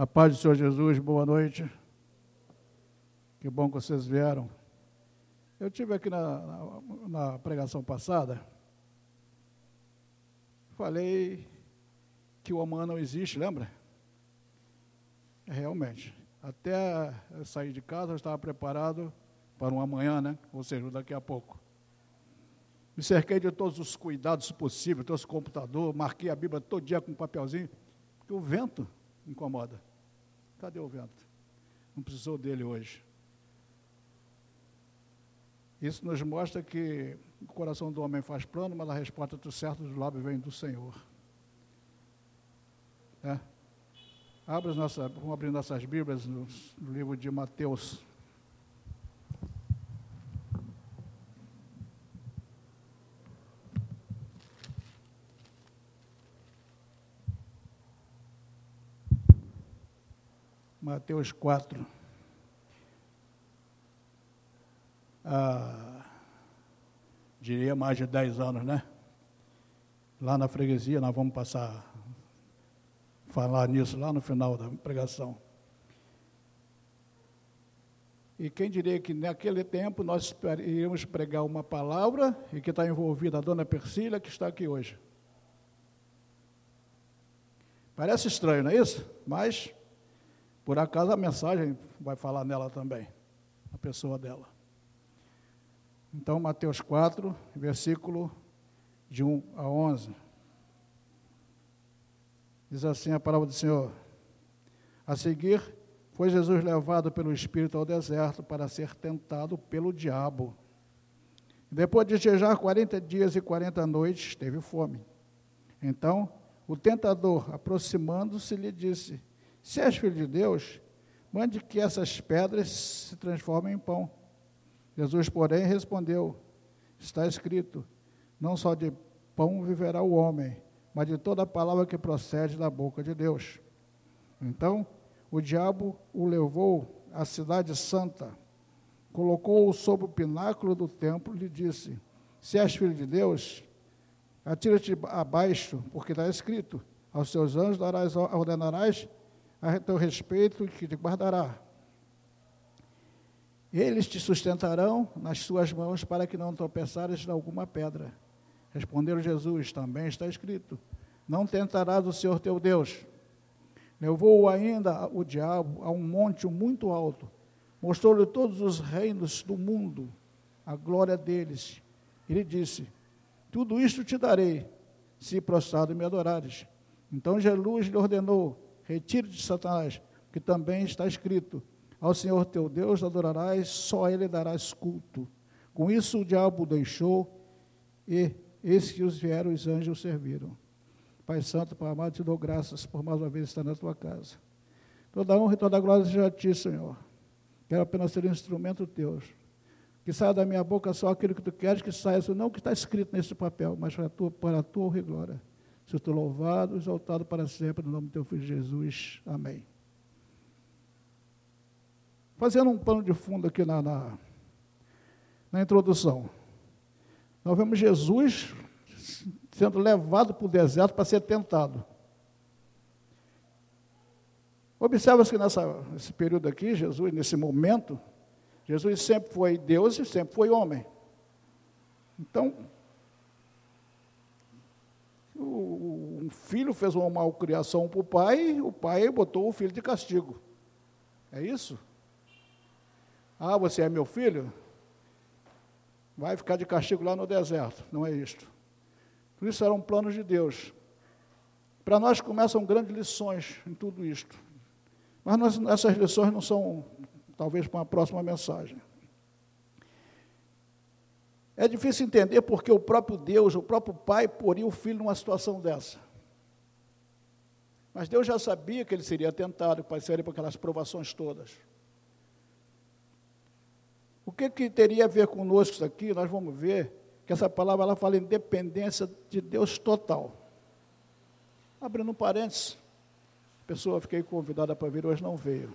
A paz do Senhor Jesus, boa noite. Que bom que vocês vieram. Eu tive aqui na, na, na pregação passada, falei que o amanhã não existe, lembra? Realmente. Até sair de casa, eu estava preparado para um amanhã, né? Ou seja, daqui a pouco. Me cerquei de todos os cuidados possíveis, trouxe computador, marquei a Bíblia todo dia com um papelzinho, porque o vento incomoda. Cadê o vento? Não precisou dele hoje. Isso nos mostra que o coração do homem faz plano, mas a resposta do certo do lábio vem do Senhor. É. Abra nossa, vamos abrir nossas Bíblias no, no livro de Mateus. Mateus 4. Ah, diria mais de 10 anos, né? Lá na freguesia, nós vamos passar falar nisso lá no final da pregação. E quem diria que naquele tempo nós iríamos pregar uma palavra e que está envolvida a dona Persília, que está aqui hoje. Parece estranho, não é isso? Mas por acaso a mensagem vai falar nela também, a pessoa dela. Então, Mateus 4, versículo de 1 a 11. Diz assim a palavra do Senhor: A seguir, foi Jesus levado pelo Espírito ao deserto para ser tentado pelo diabo. Depois de jejuar 40 dias e 40 noites, teve fome. Então, o tentador, aproximando-se, lhe disse: se és filho de Deus, mande que essas pedras se transformem em pão. Jesus, porém, respondeu: Está escrito: Não só de pão viverá o homem, mas de toda a palavra que procede da boca de Deus. Então, o diabo o levou à cidade santa, colocou-o sobre o pináculo do templo e lhe disse: Se és filho de Deus, atira-te abaixo, porque está escrito: Aos seus anjos ordenarás a teu respeito que te guardará. Eles te sustentarão nas suas mãos para que não tropeçares em alguma pedra. Respondeu Jesus, também está escrito: Não tentarás o Senhor teu Deus. Levou-o ainda o diabo a um monte muito alto, mostrou-lhe todos os reinos do mundo, a glória deles. Ele disse: Tudo isto te darei, se prostrado me adorares. Então Jesus lhe ordenou: retire de Satanás, que também está escrito: Ao Senhor teu Deus adorarás, só a Ele darás culto. Com isso o diabo deixou, e esses que os vieram, os anjos serviram. Pai Santo, Pai amado, te dou graças por mais uma vez estar na tua casa. Toda honra e toda glória seja a ti, Senhor. Quero apenas ser um instrumento teu. Que saia da minha boca só aquilo que tu queres que saia, não o que está escrito nesse papel, mas para a tua, para a tua honra e glória. Seja louvado exaltado para sempre, no nome do teu Filho Jesus. Amém. Fazendo um pano de fundo aqui na, na, na introdução. Nós vemos Jesus sendo levado para o deserto para ser tentado. Observa-se que nessa, nesse período aqui, Jesus, nesse momento, Jesus sempre foi Deus e sempre foi homem. Então, o, um filho fez uma malcriação para o pai, o pai botou o filho de castigo. É isso? Ah, você é meu filho? Vai ficar de castigo lá no deserto. Não é isto. Por isso eram planos de Deus. Para nós começam grandes lições em tudo isto. Mas nós, essas lições não são, talvez, para uma próxima mensagem. É difícil entender porque o próprio Deus, o próprio Pai, poria o filho numa situação dessa. Mas Deus já sabia que ele seria tentado, que passaria por aquelas provações todas. O que, que teria a ver conosco isso aqui? Nós vamos ver que essa palavra ela fala em dependência de Deus total. Abrindo um parênteses, a pessoa fiquei convidada para vir, hoje não veio.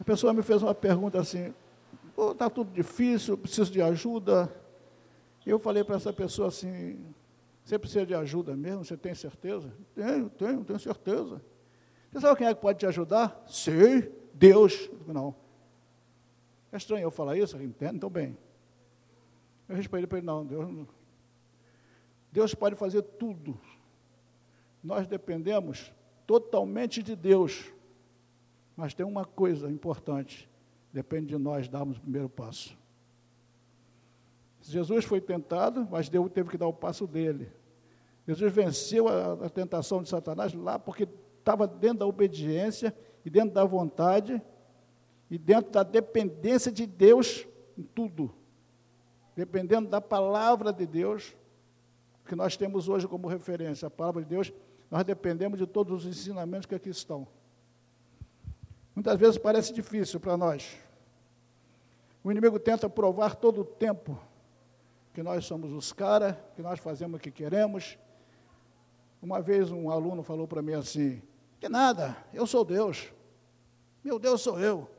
A pessoa me fez uma pergunta assim: está tudo difícil, preciso de ajuda. Eu falei para essa pessoa assim, você precisa de ajuda mesmo? Você tem certeza? Tenho, tenho, tenho certeza. Você sabe quem é que pode te ajudar? Sei, Deus. Não. É estranho eu falar isso, entendo, então bem. Eu respondi para ele, não, Deus, Deus pode fazer tudo. Nós dependemos totalmente de Deus. Mas tem uma coisa importante, depende de nós darmos o primeiro passo. Jesus foi tentado, mas Deus teve que dar o passo dele. Jesus venceu a, a tentação de Satanás lá porque estava dentro da obediência e dentro da vontade e dentro da dependência de Deus em tudo. Dependendo da palavra de Deus, que nós temos hoje como referência, a palavra de Deus, nós dependemos de todos os ensinamentos que aqui estão. Muitas vezes parece difícil para nós. O inimigo tenta provar todo o tempo que nós somos os caras, que nós fazemos o que queremos. Uma vez um aluno falou para mim assim: que nada, eu sou Deus. Meu Deus sou eu.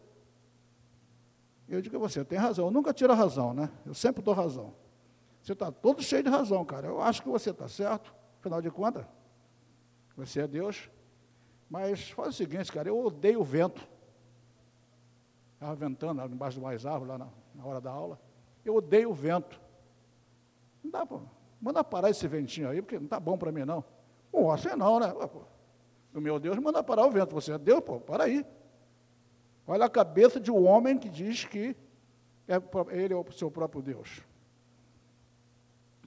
Eu digo a você, tem razão. Eu nunca tiro a razão, né? Eu sempre dou razão. Você está todo cheio de razão, cara. Eu acho que você está certo, afinal de contas. Você é Deus. Mas faz o seguinte, cara, eu odeio o vento. Estava ventando embaixo de mais árvores, lá na, na hora da aula. Eu odeio o vento. Não dá para. Manda parar esse ventinho aí, porque não está bom para mim, não. Pô, você não, né? O meu Deus manda parar o vento. Você é Deus, pô, para aí. Olha a cabeça de um homem que diz que é, ele é o seu próprio Deus.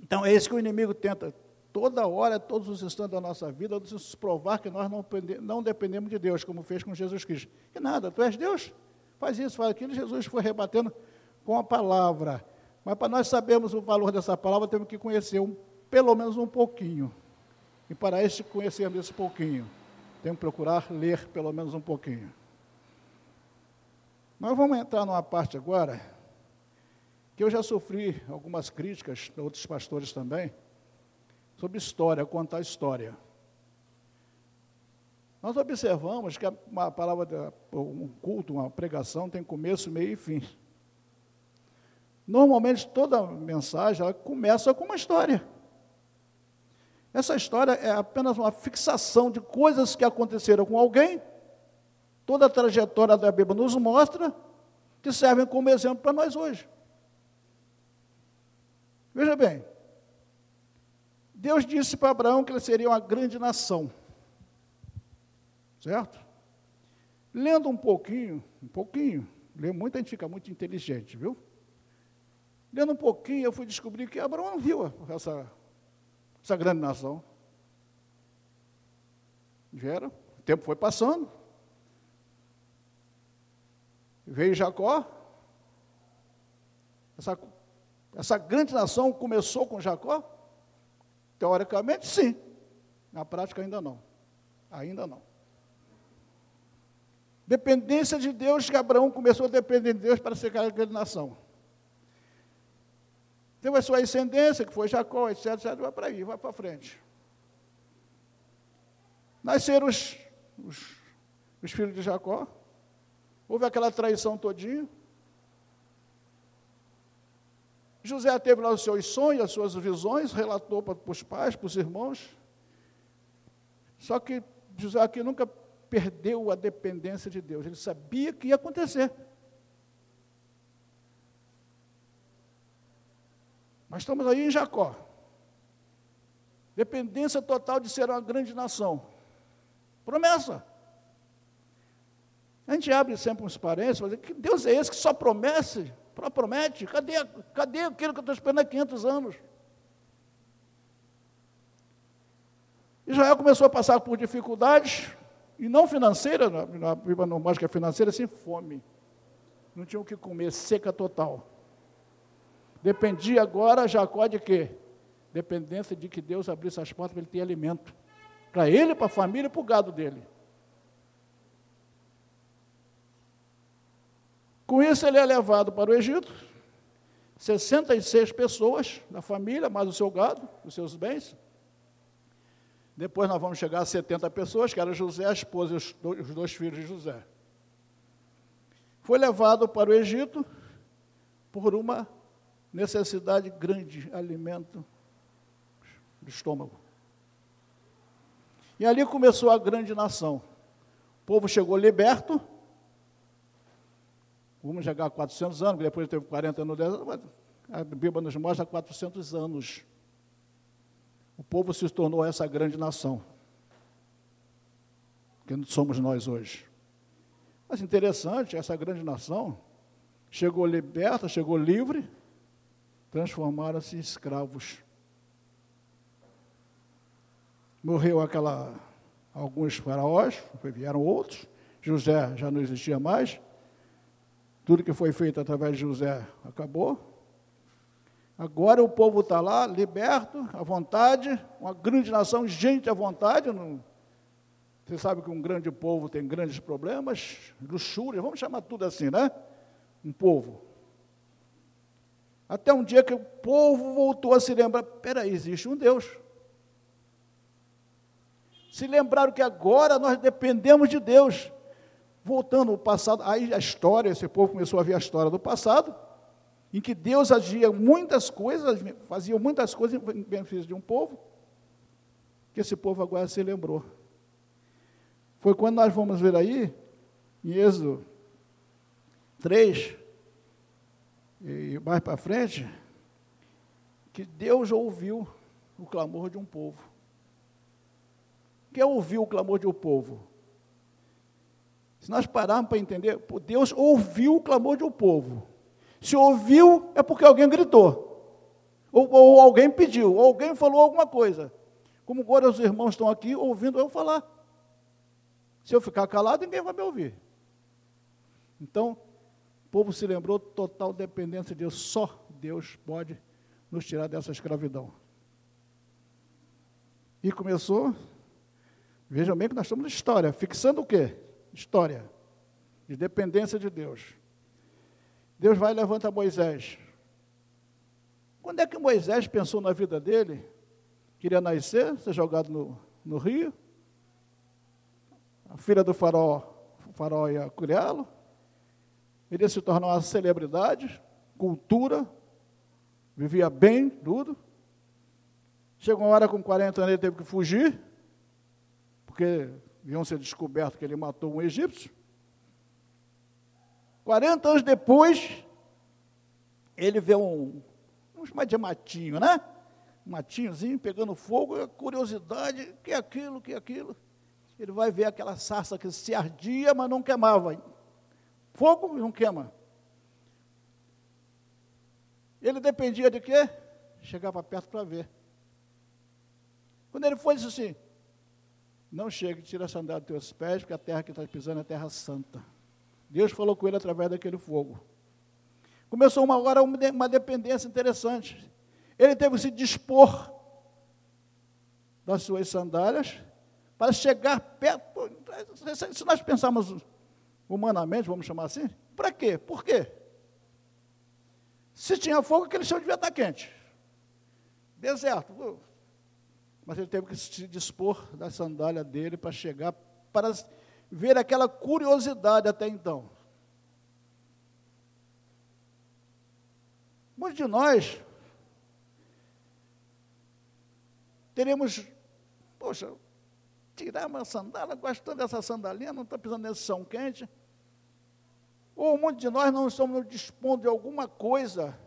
Então é isso que o inimigo tenta, toda hora, todos os instantes da nossa vida, nos provar que nós não, não dependemos de Deus, como fez com Jesus Cristo. E nada, tu és Deus, faz isso, faz aquilo. Jesus foi rebatendo com a palavra. Mas para nós sabermos o valor dessa palavra, temos que conhecer um, pelo menos um pouquinho. E para isso conhecermos esse pouquinho, temos que procurar ler pelo menos um pouquinho. Nós vamos entrar numa parte agora que eu já sofri algumas críticas de outros pastores também sobre história, contar história. Nós observamos que uma palavra, um culto, uma pregação tem começo, meio e fim. Normalmente toda mensagem começa com uma história. Essa história é apenas uma fixação de coisas que aconteceram com alguém Toda a trajetória da Bíblia nos mostra que servem como exemplo para nós hoje. Veja bem, Deus disse para Abraão que ele seria uma grande nação. Certo? Lendo um pouquinho, um pouquinho, lê muito, a gente fica muito inteligente, viu? Lendo um pouquinho, eu fui descobrir que Abraão não viu essa, essa grande nação. Vieram, o tempo foi passando, Veio Jacó. Essa, essa grande nação começou com Jacó? Teoricamente, sim. Na prática, ainda não. Ainda não. Dependência de Deus, que Abraão começou a depender de Deus para ser aquela nação. Teve a sua ascendência, que foi Jacó, etc, etc, vai para aí, vai para frente. Nasceram os, os, os filhos de Jacó, Houve aquela traição todinha. José teve lá os seus sonhos, as suas visões, relatou para, para os pais, para os irmãos. Só que José aqui nunca perdeu a dependência de Deus. Ele sabia que ia acontecer. Mas estamos aí em Jacó. Dependência total de ser uma grande nação. Promessa. A gente abre sempre uns parênteses, mas que Deus é esse que só promete? Promete? Cadê, cadê aquilo que eu estou esperando há 500 anos? Israel começou a passar por dificuldades, e não financeiras, na Bíblia não mostra que é financeira, sim fome. Não tinha o que comer, seca total. Dependia agora Jacó de quê? Dependência de que Deus abrisse as portas para ele ter alimento. Para ele, para a família e para o gado dele. Com isso, ele é levado para o Egito, 66 pessoas da família, mais o seu gado, os seus bens. Depois nós vamos chegar a 70 pessoas, que era José, a esposa e os dois, os dois filhos de José. Foi levado para o Egito por uma necessidade grande, alimento do estômago. E ali começou a grande nação. O povo chegou liberto. Vamos chegar a 400 anos, depois teve 40 anos. A Bíblia nos mostra 400 anos. O povo se tornou essa grande nação. Que somos nós hoje. Mas interessante, essa grande nação chegou liberta, chegou livre, transformaram-se em escravos. Morreu aquela alguns faraós, vieram outros, José já não existia mais, tudo que foi feito através de José acabou. Agora o povo está lá, liberto, à vontade, uma grande nação, gente à vontade. Não, você sabe que um grande povo tem grandes problemas, luxúria, vamos chamar tudo assim, né? Um povo. Até um dia que o povo voltou a se lembrar: peraí, existe um Deus. Se lembraram que agora nós dependemos de Deus. Voltando ao passado, aí a história, esse povo começou a ver a história do passado, em que Deus agia muitas coisas, fazia muitas coisas em benefício de um povo, que esse povo agora se lembrou. Foi quando nós vamos ver aí, em Êxodo 3, e mais para frente, que Deus ouviu o clamor de um povo. Quem ouviu o clamor de um povo? Se nós pararmos para entender, Deus ouviu o clamor um povo. Se ouviu, é porque alguém gritou. Ou, ou alguém pediu, ou alguém falou alguma coisa. Como agora os irmãos estão aqui ouvindo eu falar. Se eu ficar calado, ninguém vai me ouvir. Então, o povo se lembrou total dependência de Deus. Só Deus pode nos tirar dessa escravidão. E começou, vejam bem que nós estamos na história, fixando o quê? História. De dependência de Deus. Deus vai e levanta Moisés. Quando é que Moisés pensou na vida dele? Queria nascer, ser jogado no, no rio? a filha do faraó, o faraó ia criá-lo, ele ia se tornar uma celebridade, cultura, vivia bem, tudo. Chegou uma hora com 40 anos, ele teve que fugir, porque iam ser descoberto que ele matou um egípcio. 40 anos depois, ele vê um, vamos chamar de matinho, né? Um matinhozinho pegando fogo, curiosidade, que é aquilo, que é aquilo ele vai ver aquela sarça que se ardia, mas não queimava. Fogo não queima. Ele dependia de quê? Chegava perto para ver. Quando ele foi, disse assim: Não chegue, tira a sandália dos teus pés, porque a terra que está pisando é terra santa. Deus falou com ele através daquele fogo. Começou uma, agora uma dependência interessante. Ele teve que se dispor das suas sandálias para chegar perto. Se nós pensarmos humanamente, vamos chamar assim, para quê? Por quê? Se tinha fogo, aquele chão devia estar quente. Deserto. Mas ele teve que se dispor da sandália dele para chegar, para ver aquela curiosidade até então. Muitos de nós teremos, poxa, tirar uma sandália, gostando dessa sandalinha, não está pisando nesse chão quente. Ou muitos de nós não estamos dispondo de alguma coisa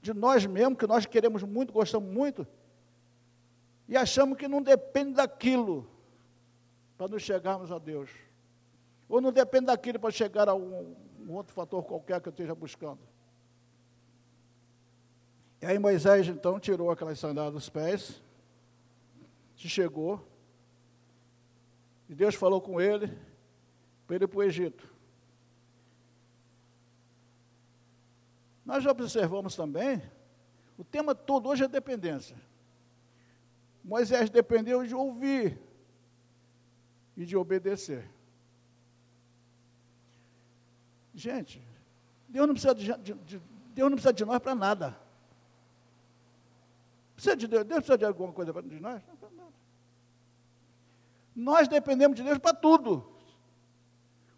de nós mesmos, que nós queremos muito, gostamos muito, e achamos que não depende daquilo para nos chegarmos a Deus. Ou não depende daquilo para chegar a um, um outro fator qualquer que eu esteja buscando. E aí Moisés então tirou aquelas sandálias dos pés, se chegou, e Deus falou com ele, para ele ir para o Egito. Nós já observamos também, o tema todo hoje é dependência. Moisés dependeu de ouvir e de obedecer. Gente, Deus não precisa de, de, de Deus não precisa de nós para nada. Precisa de Deus, Deus precisa de alguma coisa de nós? Nós dependemos de Deus para tudo.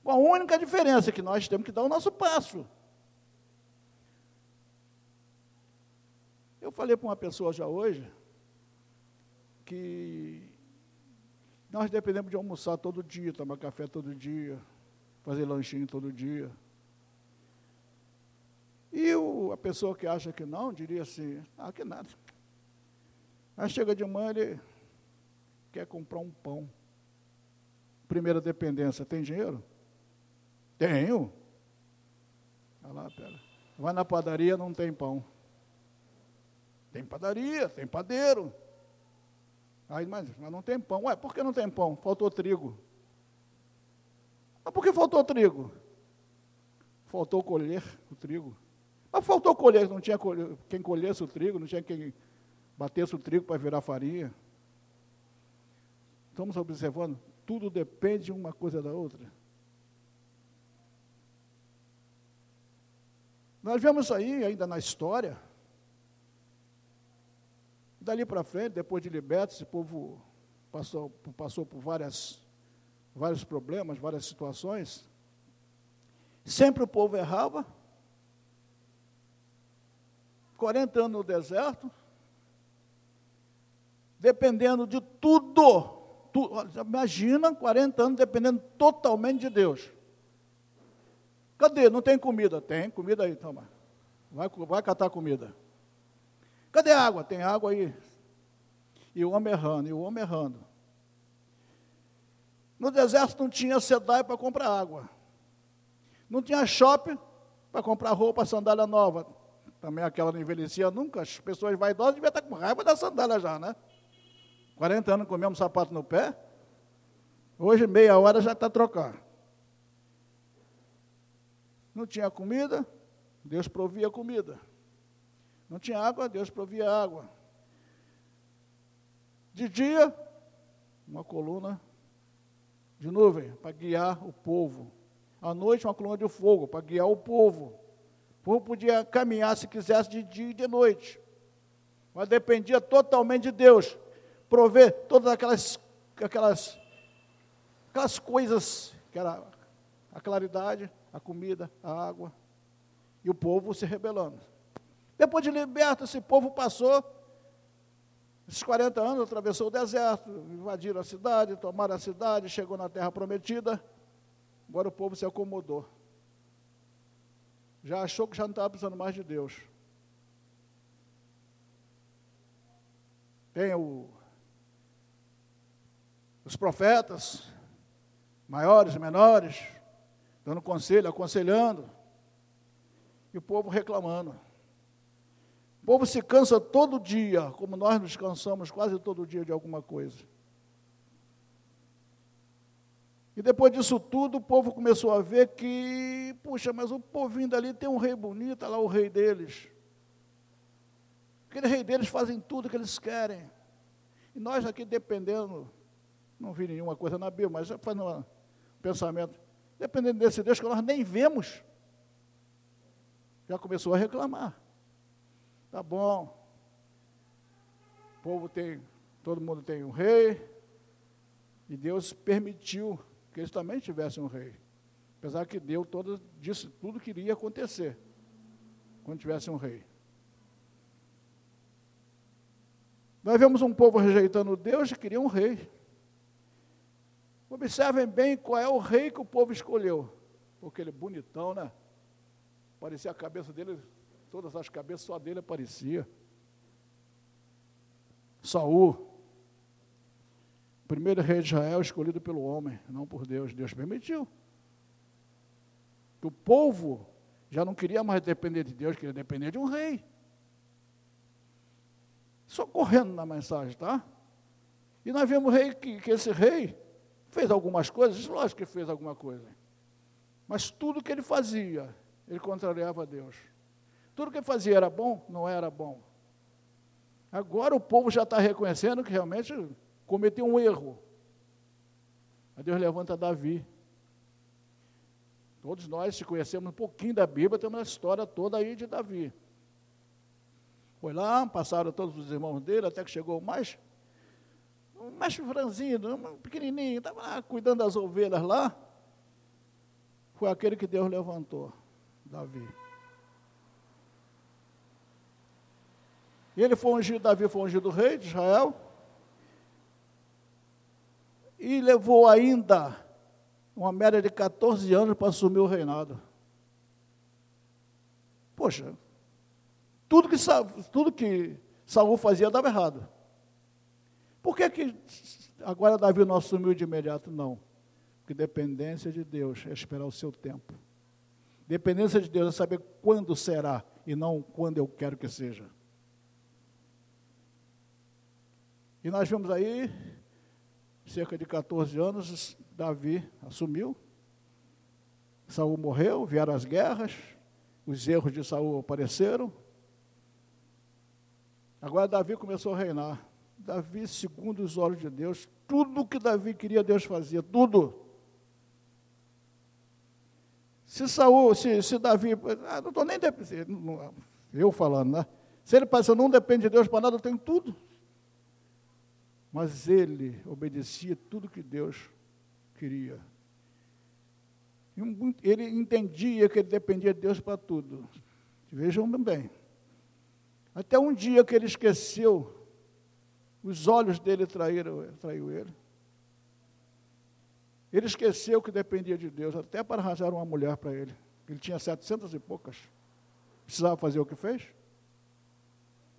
Com a única diferença é que nós temos que dar o nosso passo. Eu falei para uma pessoa já hoje que Nós dependemos de almoçar todo dia, tomar café todo dia, fazer lanchinho todo dia. E o, a pessoa que acha que não, diria assim, ah, que nada. Aí chega de manhã, ele quer comprar um pão. Primeira dependência, tem dinheiro? Tenho. Olha lá, pera. Vai na padaria, não tem pão. Tem padaria, tem padeiro. Aí, mas, mas não tem pão. Ué, por que não tem pão? Faltou trigo. Mas por que faltou trigo? Faltou colher o trigo. Mas faltou colher, não tinha colher, quem colhesse o trigo, não tinha quem batesse o trigo para virar farinha. Estamos observando, tudo depende de uma coisa da outra. Nós vemos aí ainda na história. Dali para frente, depois de liberto, esse povo passou, passou por várias, vários problemas, várias situações. Sempre o povo errava. 40 anos no deserto, dependendo de tudo. Tu, imagina 40 anos dependendo totalmente de Deus. Cadê? Não tem comida? Tem comida aí, toma. Vai, vai catar comida. Cadê a água? Tem água aí. E o homem errando, e o homem errando. No deserto não tinha sedai para comprar água. Não tinha shopping para comprar roupa, sandália nova. Também aquela não envelhecia nunca. As pessoas vaidosas deviam estar com raiva da sandália já, né? 40 anos comemos sapato no pé. Hoje, meia hora, já está trocar. Não tinha comida, Deus provia comida. Não tinha água, Deus provia água. De dia, uma coluna de nuvem para guiar o povo. À noite, uma coluna de fogo para guiar o povo. O povo podia caminhar se quisesse de dia e de noite. Mas dependia totalmente de Deus. Prover todas aquelas, aquelas, aquelas coisas, que era a claridade, a comida, a água. E o povo se rebelando. Depois de liberto, esse povo passou esses 40 anos, atravessou o deserto, invadiram a cidade, tomaram a cidade, chegou na terra prometida. Agora o povo se acomodou. Já achou que já não estava precisando mais de Deus. Tem o, os profetas, maiores e menores, dando conselho, aconselhando, e o povo reclamando. O povo se cansa todo dia, como nós nos cansamos quase todo dia de alguma coisa. E depois disso tudo, o povo começou a ver que, puxa, mas o povinho dali tem um rei bonito, lá o rei deles. Aquele rei deles fazem tudo que eles querem. E nós aqui dependendo, não vi nenhuma coisa na Bíblia, mas fazendo um pensamento, dependendo desse Deus que nós nem vemos, já começou a reclamar. Tá bom. O povo tem, todo mundo tem um rei. E Deus permitiu que eles também tivessem um rei. Apesar que Deus todo, disse tudo que iria acontecer quando tivesse um rei. Nós vemos um povo rejeitando Deus e queria um rei. Observem bem qual é o rei que o povo escolheu. Porque ele é bonitão, né? Parecia a cabeça dele Todas as cabeças, só dele aparecia. Saul, primeiro rei de Israel escolhido pelo homem, não por Deus. Deus permitiu. Que o povo já não queria mais depender de Deus, queria depender de um rei. Só correndo na mensagem, tá? E nós vemos rei que, que esse rei fez algumas coisas, lógico que fez alguma coisa. Mas tudo que ele fazia, ele contrariava a Deus. Tudo que fazia era bom? Não era bom. Agora o povo já está reconhecendo que realmente cometeu um erro. Aí Deus levanta Davi. Todos nós, se conhecemos um pouquinho da Bíblia, temos a história toda aí de Davi. Foi lá, passaram todos os irmãos dele, até que chegou mais, mais franzinho, pequenininho, estava lá cuidando das ovelhas lá. Foi aquele que Deus levantou, Davi. Ele foi ungido, Davi foi ungido rei de Israel. E levou ainda uma média de 14 anos para assumir o reinado. Poxa, tudo que, tudo que Saul fazia dava errado. Por que, que agora Davi não assumiu de imediato? Não. Porque dependência de Deus é esperar o seu tempo. Dependência de Deus é saber quando será e não quando eu quero que seja. E nós vemos aí, cerca de 14 anos, Davi assumiu. Saul morreu, vieram as guerras, os erros de Saul apareceram. Agora Davi começou a reinar. Davi, segundo os olhos de Deus, tudo que Davi queria, Deus fazia, tudo. Se Saul, se, se Davi, ah, não estou nem eu falando, né? Se ele pensa, não depende de Deus para nada, eu tenho tudo. Mas ele obedecia tudo que Deus queria. Ele entendia que ele dependia de Deus para tudo. Vejam bem. Até um dia que ele esqueceu, os olhos dele traíram, traiu ele. Ele esqueceu que dependia de Deus, até para arranjar uma mulher para ele. Ele tinha setecentas e poucas. Precisava fazer o que fez?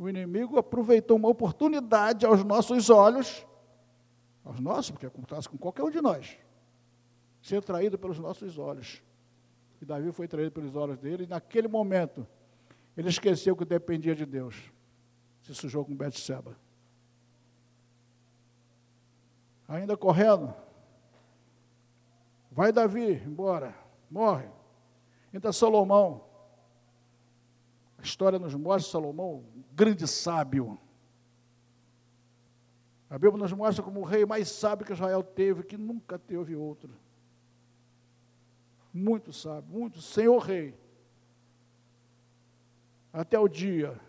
O inimigo aproveitou uma oportunidade aos nossos olhos, aos nossos, porque acontece com qualquer um de nós, ser traído pelos nossos olhos. E Davi foi traído pelos olhos dele, e naquele momento, ele esqueceu que dependia de Deus. Se sujou com Betseba. Ainda correndo, vai Davi embora, morre. Entra Salomão. A história nos mostra Salomão, um grande sábio. A Bíblia nos mostra como o rei mais sábio que Israel teve, que nunca teve outro. Muito sábio, muito senhor rei até o dia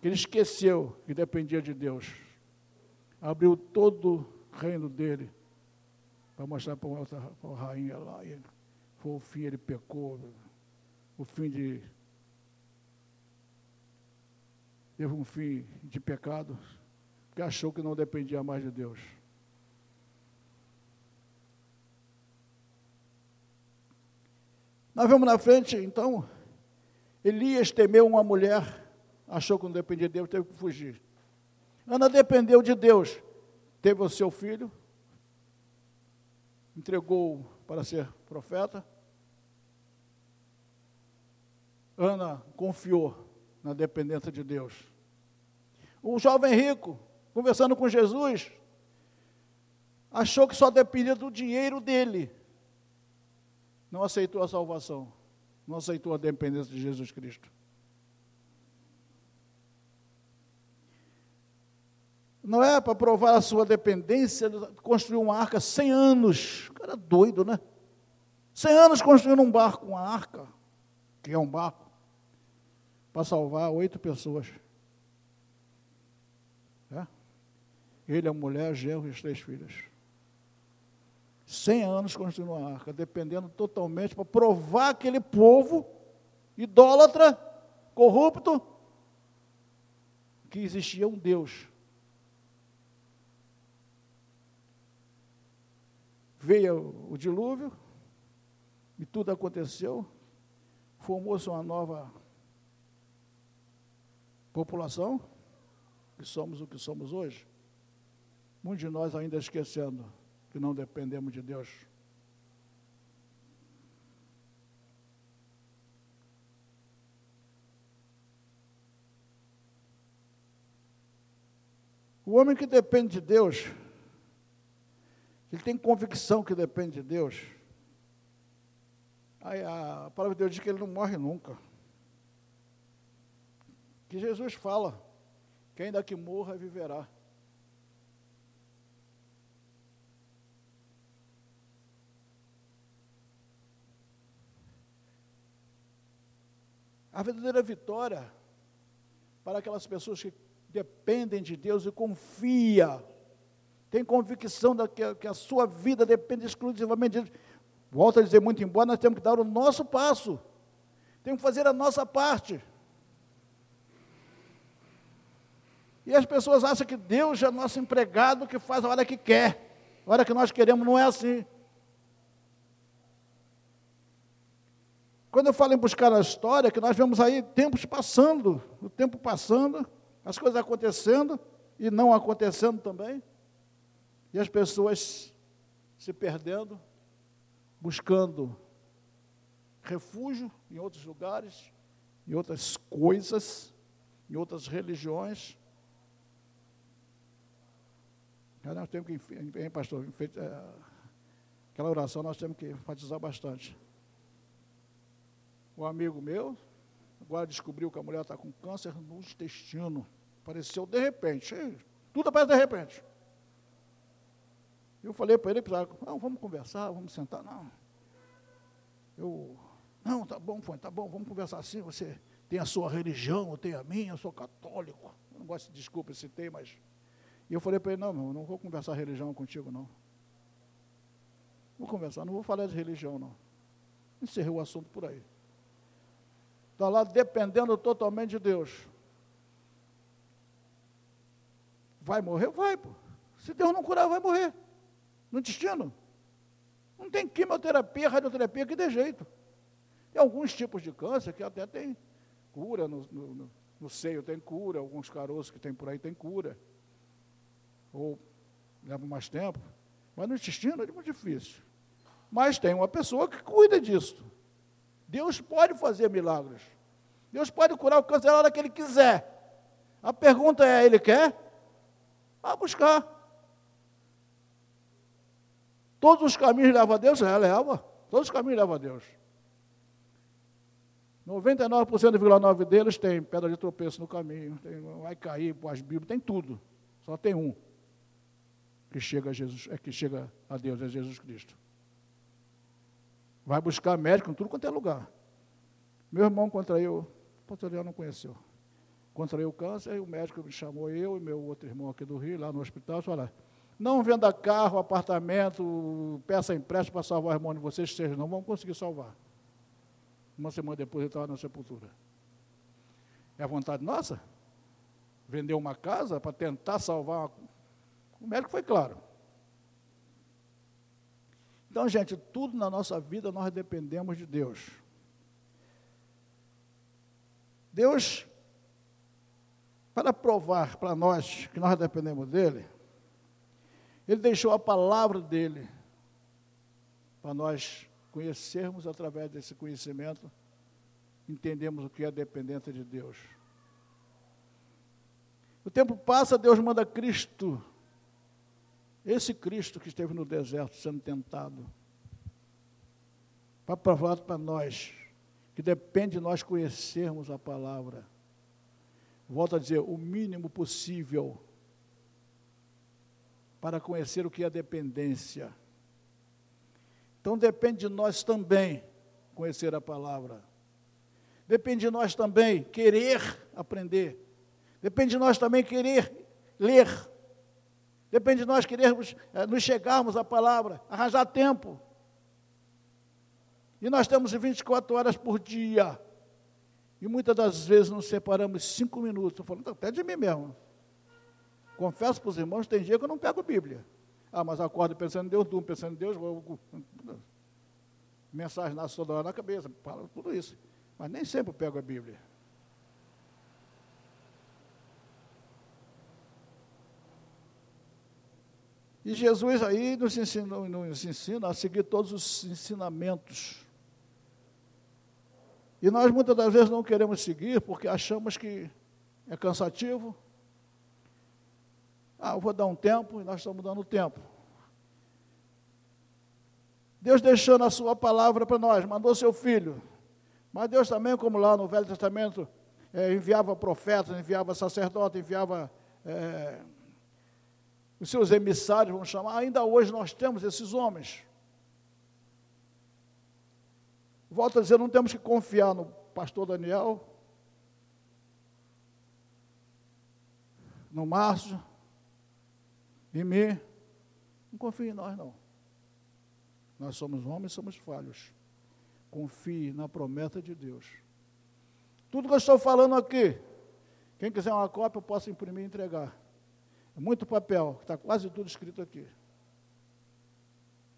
que ele esqueceu que dependia de Deus. Abriu todo o reino dele para mostrar para uma rainha lá. Foi o fim, ele pecou. O fim de. Teve um fim de pecado, porque achou que não dependia mais de Deus. Nós vemos na frente, então, Elias temeu uma mulher, achou que não dependia de Deus, teve que fugir. Ana dependeu de Deus, teve o seu filho, entregou para ser profeta. Ana confiou na dependência de Deus. O jovem rico, conversando com Jesus, achou que só dependia do dinheiro dele. Não aceitou a salvação não aceitou a dependência de Jesus Cristo. Não é para provar a sua dependência, construiu uma arca 100 anos. Cara é doido, né? 100 anos construindo um barco, uma arca, que é um barco, para salvar oito pessoas. É? Ele, a mulher, genro e as três filhas. 100 anos construindo uma arca, dependendo totalmente para provar aquele povo idólatra, corrupto, que existia um Deus. Veio o dilúvio e tudo aconteceu, formou-se uma nova população, que somos o que somos hoje. Muitos de nós ainda esquecendo que não dependemos de Deus. O homem que depende de Deus, ele tem convicção que depende de Deus. Aí a palavra de Deus diz que ele não morre nunca. Que Jesus fala, que ainda que morra, viverá. A verdadeira vitória para aquelas pessoas que dependem de Deus e confia, tem convicção de que, que a sua vida depende exclusivamente de. Volto a dizer muito embora, nós temos que dar o nosso passo. Temos que fazer a nossa parte. E as pessoas acham que Deus é nosso empregado que faz a hora que quer. A hora que nós queremos não é assim. Quando eu falo em buscar a história, que nós vemos aí tempos passando, o tempo passando, as coisas acontecendo e não acontecendo também, e as pessoas se perdendo, buscando refúgio em outros lugares, em outras coisas, em outras religiões. Nós temos que, hein, pastor, é, aquela oração nós temos que enfatizar bastante. Um amigo meu, agora descobriu que a mulher está com câncer no intestino. Apareceu de repente. Tudo aparece de repente. Eu falei para ele, não, vamos conversar, vamos sentar. Não. Eu, não, tá bom, foi, tá bom, vamos conversar assim. Você tem a sua religião, eu tenho a minha, eu sou católico. Eu não gosto de desculpa esse tem, mas. E eu falei para ele, não, meu, não vou conversar religião contigo, não. Vou conversar, não vou falar de religião, não. Encerrei o assunto por aí. Está lá dependendo totalmente de Deus. Vai morrer? Vai, pô. Se Deus não curar, vai morrer. No intestino. Não tem quimioterapia, radioterapia que dê jeito. Tem alguns tipos de câncer que até tem cura, no, no, no seio tem cura, alguns caroços que tem por aí tem cura. Ou leva mais tempo. Mas no intestino é muito difícil. Mas tem uma pessoa que cuida disso. Deus pode fazer milagres. Deus pode curar o câncer a hora que Ele quiser. A pergunta é: Ele quer? Vá buscar. Todos os caminhos levam a Deus? É, leva. Todos os caminhos levam a Deus. 99,9 deles tem pedra de tropeço no caminho, tem, vai cair, as Bíblias, tem tudo. Só tem um que chega a Jesus, é que chega a Deus, é Jesus Cristo. Vai buscar médico em tudo quanto é lugar. Meu irmão contraiu, o não conheceu. Contraiu câncer, e o médico me chamou, eu e meu outro irmão aqui do Rio, lá no hospital, e falou, não venda carro, apartamento, peça empréstimo para salvar o irmão de vocês, vocês não vão conseguir salvar. Uma semana depois ele estava na sepultura. É a vontade nossa? Vender uma casa para tentar salvar. Uma... O médico foi claro. Então, gente, tudo na nossa vida nós dependemos de Deus. Deus, para provar para nós que nós dependemos dele, ele deixou a palavra dele para nós conhecermos através desse conhecimento, entendemos o que é dependência de Deus. O tempo passa, Deus manda Cristo esse Cristo que esteve no deserto sendo tentado, para provar para nós que depende de nós conhecermos a palavra. Volto a dizer, o mínimo possível para conhecer o que é dependência. Então depende de nós também conhecer a palavra. Depende de nós também querer aprender. Depende de nós também querer ler Depende de nós querermos é, nos chegarmos à palavra, arranjar tempo. E nós temos 24 horas por dia. E muitas das vezes nos separamos cinco minutos. Estou falando até de mim mesmo. Confesso para os irmãos, tem dia que eu não pego Bíblia. Ah, mas acordo pensando em Deus, durmo pensando em Deus, vou, mensagem nasce toda hora na cabeça, fala tudo isso. Mas nem sempre eu pego a Bíblia. E Jesus aí nos ensina, nos ensina a seguir todos os ensinamentos. E nós muitas das vezes não queremos seguir porque achamos que é cansativo. Ah, eu vou dar um tempo e nós estamos dando tempo. Deus deixando a sua palavra para nós, mandou seu filho. Mas Deus também, como lá no Velho Testamento, é, enviava profetas, enviava sacerdotes, enviava é, os seus emissários, vamos chamar, ainda hoje nós temos esses homens. Volto a dizer, não temos que confiar no pastor Daniel, no Márcio, em mim. Não confie em nós, não. Nós somos homens, somos falhos. Confie na promessa de Deus. Tudo que eu estou falando aqui, quem quiser uma cópia, eu posso imprimir e entregar. É muito papel, está quase tudo escrito aqui.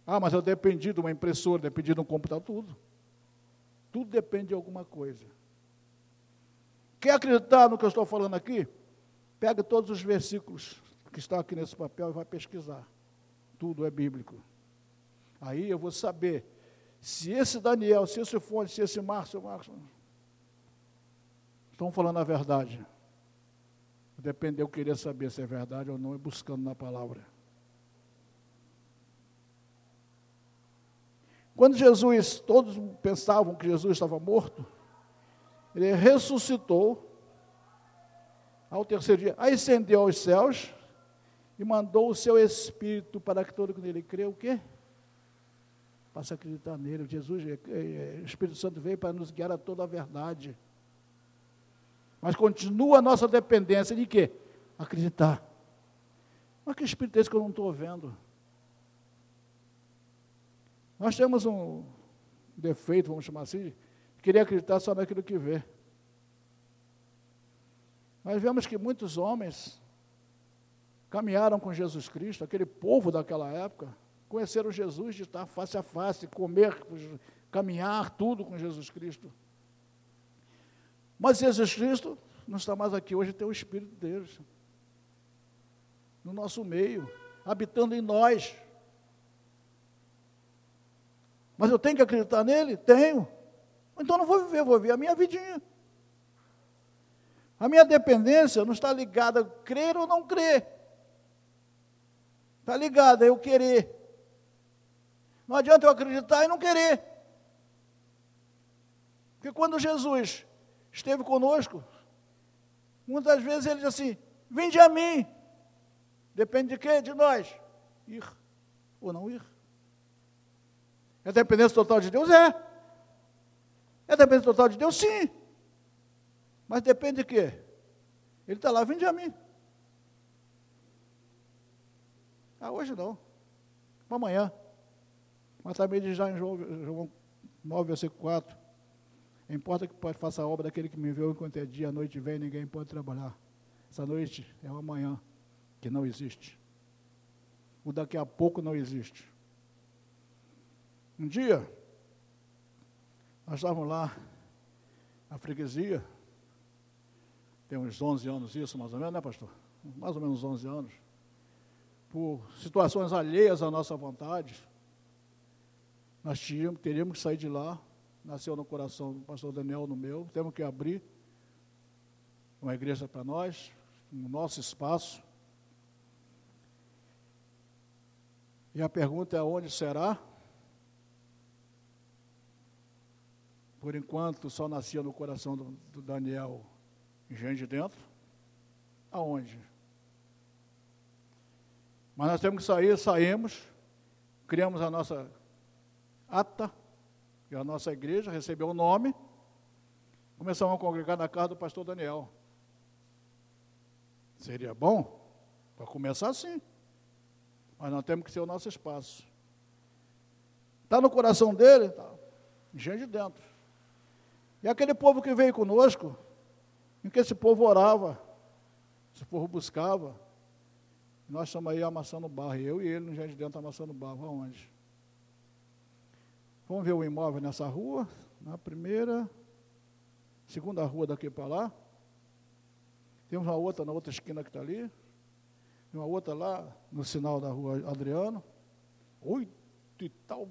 Ah, mas eu dependi de uma impressora, dependi de um computador, tudo. Tudo depende de alguma coisa. Quer acreditar no que eu estou falando aqui? Pega todos os versículos que estão aqui nesse papel e vai pesquisar. Tudo é bíblico. Aí eu vou saber se esse Daniel, se esse Fonte, se esse Márcio, Márcio estão falando a verdade. Depende, eu queria saber se é verdade ou não, e buscando na palavra. Quando Jesus, todos pensavam que Jesus estava morto, ele ressuscitou ao terceiro dia, ascendeu aos céus e mandou o seu Espírito para que todo mundo nele crê, o quê? Passa a acreditar nele. Jesus, é, é, o Espírito Santo veio para nos guiar a toda a verdade. Mas continua a nossa dependência de quê? Acreditar. Mas que Espírito é esse que eu não estou vendo? Nós temos um defeito, vamos chamar assim, querer acreditar só naquilo que vê. Nós vemos que muitos homens caminharam com Jesus Cristo, aquele povo daquela época, conheceram Jesus de estar face a face, comer, caminhar, tudo com Jesus Cristo. Mas Jesus Cristo não está mais aqui, hoje tem o Espírito deles, no nosso meio, habitando em nós. Mas eu tenho que acreditar nele? Tenho. Então não vou viver, vou viver a minha vidinha. A minha dependência não está ligada a crer ou não crer. Está ligada a eu querer. Não adianta eu acreditar e não querer. Porque quando Jesus esteve conosco, muitas vezes ele diz assim: Vinde a mim. Depende de quê? De nós. Ir ou não ir. É dependência total de Deus? É. É dependência total de Deus? Sim. Mas depende de quê? Ele está lá, vinde a mim. Ah, hoje não. Amanhã. Mas também diz já em João, João 9, versículo 4. Importa que pode faça a obra daquele que me enviou enquanto é dia, a noite vem, ninguém pode trabalhar. Essa noite é o amanhã, que não existe. O daqui a pouco não existe. Um dia, nós estávamos lá na freguesia, tem uns 11 anos isso, mais ou menos, né, pastor? Mais ou menos 11 anos. Por situações alheias à nossa vontade, nós tínhamos, teríamos que sair de lá. Nasceu no coração do pastor Daniel, no meu. Temos que abrir uma igreja para nós, no nosso espaço. E a pergunta é: onde será? Por enquanto, só nascia no coração do, do Daniel gente dentro. Aonde? Mas nós temos que sair, saímos, criamos a nossa ata, e a nossa igreja recebeu o nome, começamos a congregar na casa do pastor Daniel. Seria bom? Para começar assim. Mas nós temos que ser o nosso espaço. Está no coração dele? Tá. Gente dentro. E aquele povo que veio conosco, em que esse povo orava, esse povo buscava. Nós estamos aí amassando barro, eu e ele no de dentro amassando barro. Aonde? Vamos ver o imóvel nessa rua, na primeira, segunda rua daqui para lá. Temos uma outra na outra esquina que está ali. Uma outra lá no sinal da rua Adriano. Oito e tal.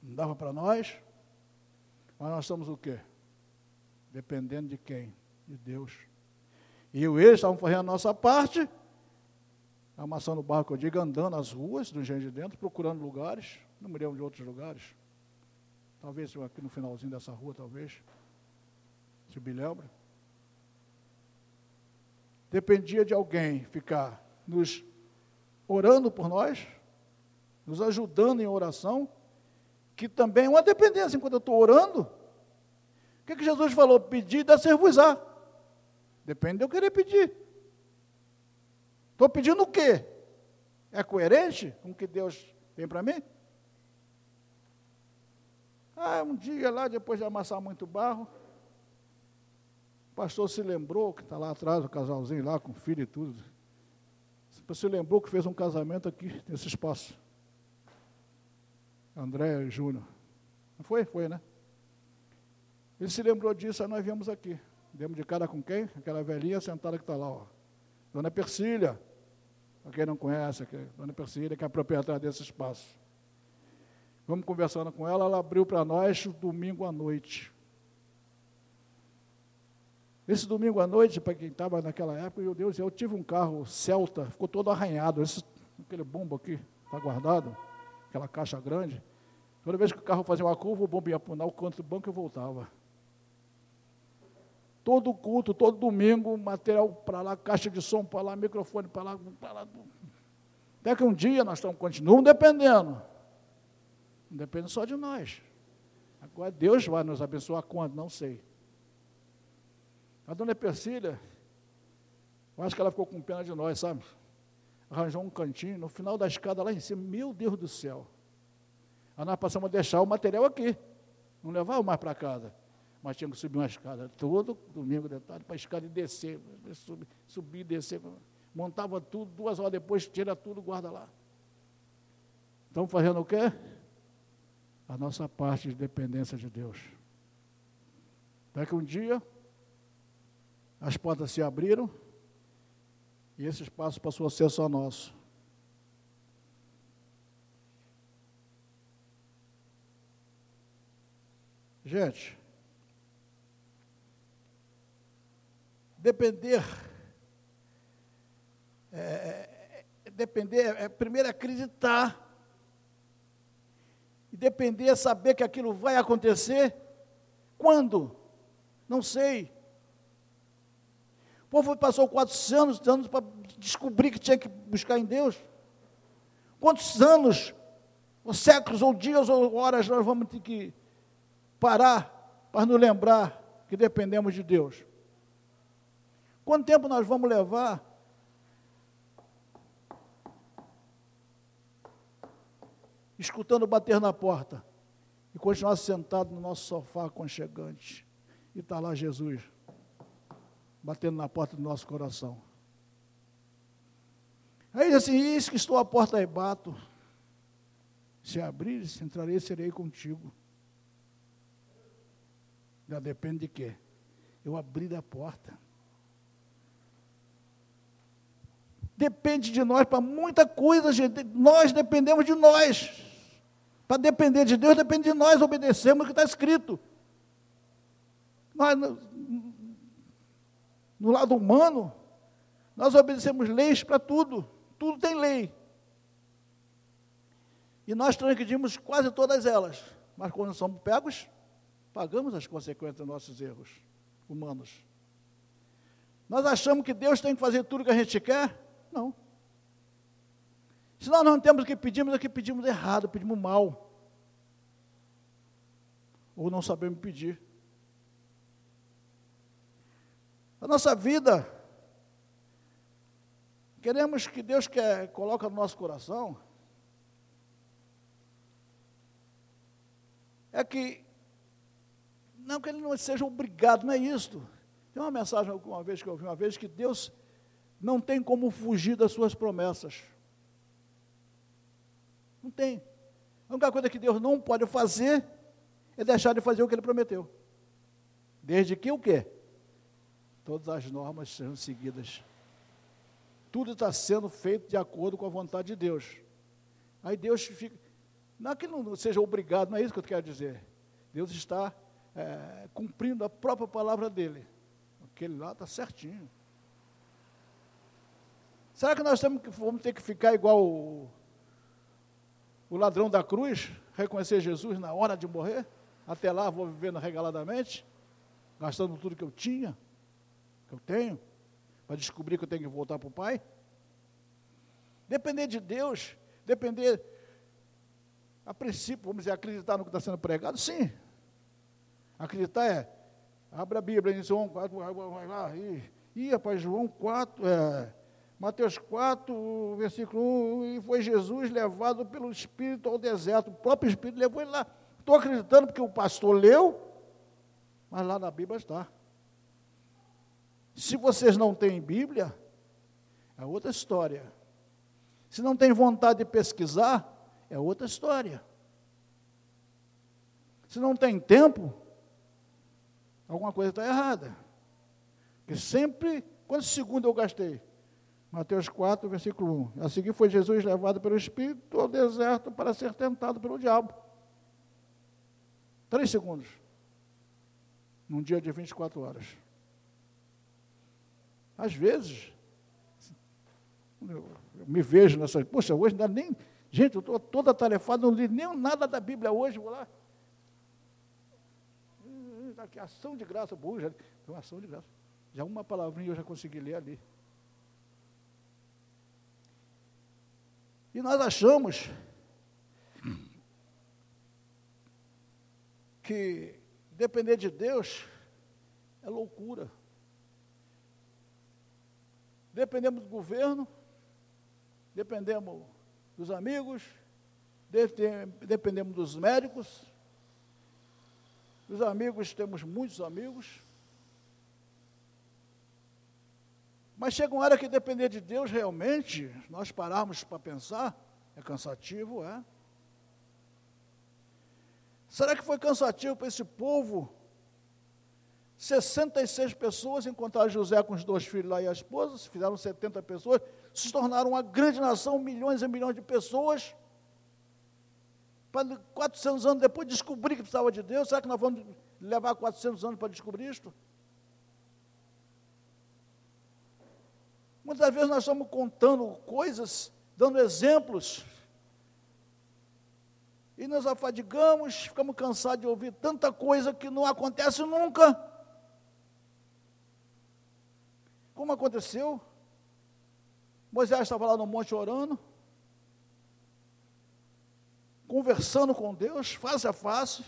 Não dava para nós. Mas nós estamos o quê? Dependendo de quem? De Deus. E eu eles estavam fazendo a nossa parte, amassando o barco, eu digo, andando as ruas do engenho de dentro, procurando lugares, não me lembro de outros lugares. Talvez aqui no finalzinho dessa rua, talvez. Se me lembra. Dependia de alguém ficar nos orando por nós, nos ajudando em oração, que também é uma dependência. Enquanto eu estou orando, o que, que Jesus falou? Pedir, dá ser-vos-á. Depende de eu querer pedir. Estou pedindo o quê? É coerente com o que Deus tem para mim? Ah, um dia lá, depois de amassar muito barro, o pastor se lembrou, que está lá atrás, o casalzinho lá, com filho e tudo. Se lembrou que fez um casamento aqui, nesse espaço. André Júnior. Não foi? Foi, né? Ele se lembrou disso, aí nós viemos aqui. Demos de cara com quem? Aquela velhinha sentada que está lá, ó. Dona Persília. Para quem não conhece, aqui, Dona Persília, que é a proprietária desse espaço. Vamos conversando com ela, ela abriu para nós domingo à noite. Esse domingo à noite, para quem estava naquela época, meu Deus, eu tive um carro Celta, ficou todo arranhado. Esse, aquele bombo aqui, está guardado, aquela caixa grande. Toda vez que o carro fazia uma curva, o bombo ia apunar o canto do banco e voltava. Todo culto, todo domingo, material para lá, caixa de som para lá, microfone para lá, para lá. Até que um dia nós estamos continuando dependendo. Não depende só de nós. Agora Deus vai nos abençoar quando? Não sei. A dona Persília, eu acho que ela ficou com pena de nós, sabe? Arranjou um cantinho, no final da escada lá em cima, meu Deus do céu. Aí nós passamos a deixar o material aqui, não levava mais para casa. Mas tinha que subir uma escada todo domingo de tarde para a escada e descer, subir, subir descer. Montava tudo, duas horas depois tira tudo, guarda lá. Estamos fazendo o quê? A nossa parte de dependência de Deus. Até que um dia as portas se abriram e esse espaço passou a ser só nosso. Gente, depender, é, é, depender, é, primeiro acreditar, e depender é saber que aquilo vai acontecer, quando? Não sei. O povo passou 400 anos para descobrir que tinha que buscar em Deus. Quantos anos, ou séculos, ou dias, ou horas nós vamos ter que parar para nos lembrar que dependemos de Deus? Quanto tempo nós vamos levar escutando bater na porta e continuar sentado no nosso sofá aconchegante e está lá Jesus batendo na porta do nosso coração. Aí diz assim, eis que estou à porta e bato. Se abrir, entrarei e serei contigo. Já depende de quê? Eu abrir a porta. Depende de nós para muita coisa, gente. Nós dependemos de nós. Para depender de Deus, depende de nós obedecermos o que está escrito. Nós, no, lado humano, nós obedecemos leis para tudo. Tudo tem lei. E nós transgredimos quase todas elas. Mas quando somos pegos, pagamos as consequências dos nossos erros humanos. Nós achamos que Deus tem que fazer tudo o que a gente quer? Não. Se nós não temos o que pedimos, é que pedimos errado, pedimos mal. Ou não sabemos pedir. A nossa vida, queremos que Deus quer, coloca no nosso coração, é que, não que ele não seja obrigado, não é isso. Tem uma mensagem uma vez que eu ouvi uma vez que Deus não tem como fugir das suas promessas. Não tem. A única coisa que Deus não pode fazer é deixar de fazer o que ele prometeu. Desde que o quê? Todas as normas sejam seguidas. Tudo está sendo feito de acordo com a vontade de Deus. Aí Deus fica. Não é que não seja obrigado, não é isso que eu quero dizer. Deus está é, cumprindo a própria palavra dele. Aquele lá está certinho. Será que nós temos vamos ter que ficar igual o, ladrão da cruz, reconhecer Jesus na hora de morrer? Até lá vou vivendo regaladamente, gastando tudo que eu tinha, que eu tenho, para descobrir que eu tenho que voltar para o Pai? Depender de Deus, depender, a princípio, vamos dizer, acreditar no que está sendo pregado, sim. Acreditar é, abre a Bíblia em João 4, vai lá, e, e rapaz, João 4, é, Mateus 4, versículo 1, e foi Jesus levado pelo Espírito ao deserto. O próprio Espírito levou ele lá. Estou acreditando porque o pastor leu, mas lá na Bíblia está. Se vocês não têm Bíblia, é outra história. Se não tem vontade de pesquisar, é outra história. Se não tem tempo, alguma coisa está errada. Porque sempre, quantos segundos eu gastei? Mateus 4, versículo 1. A seguir foi Jesus levado pelo Espírito ao deserto para ser tentado pelo diabo. Três segundos. Num dia de 24 horas. Às vezes, eu me vejo nessa. Poxa, hoje não dá nem. Gente, eu estou toda atarefada, não li nem nada da Bíblia hoje, vou lá. Hum, aqui, ação de graça, boa, já, ação de graça. Já uma palavrinha eu já consegui ler ali. E nós achamos que depender de Deus é loucura. Dependemos do governo, dependemos dos amigos, dependemos dos médicos. Dos amigos, temos muitos amigos. Mas chega uma hora que depender de Deus realmente, nós pararmos para pensar, é cansativo, é. Será que foi cansativo para esse povo? 66 pessoas encontraram José com os dois filhos lá e a esposa, se fizeram 70 pessoas, se tornaram uma grande nação, milhões e milhões de pessoas. Para 400 anos depois descobrir que precisava de Deus, será que nós vamos levar 400 anos para descobrir isto? Muitas vezes nós estamos contando coisas, dando exemplos, e nos afadigamos, ficamos cansados de ouvir tanta coisa que não acontece nunca. Como aconteceu? Moisés estava lá no monte orando, conversando com Deus, face a face,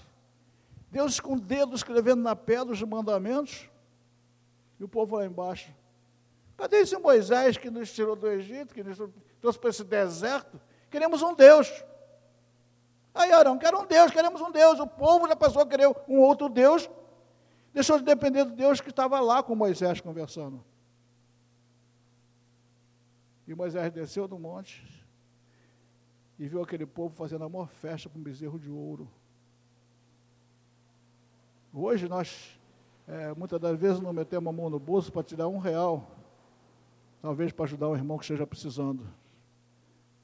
Deus com o dedo escrevendo na pedra os mandamentos, e o povo lá embaixo Cadê esse Moisés que nos tirou do Egito, que nos trouxe para esse deserto? Queremos um Deus. Aí, Arão, quero um Deus, queremos um Deus. O povo já passou a querer um outro Deus, deixou de depender do Deus que estava lá com Moisés conversando. E Moisés desceu do monte e viu aquele povo fazendo a maior festa com um bezerro de ouro. Hoje nós, é, muitas das vezes, não metemos a mão no bolso para tirar um real talvez para ajudar um irmão que esteja precisando.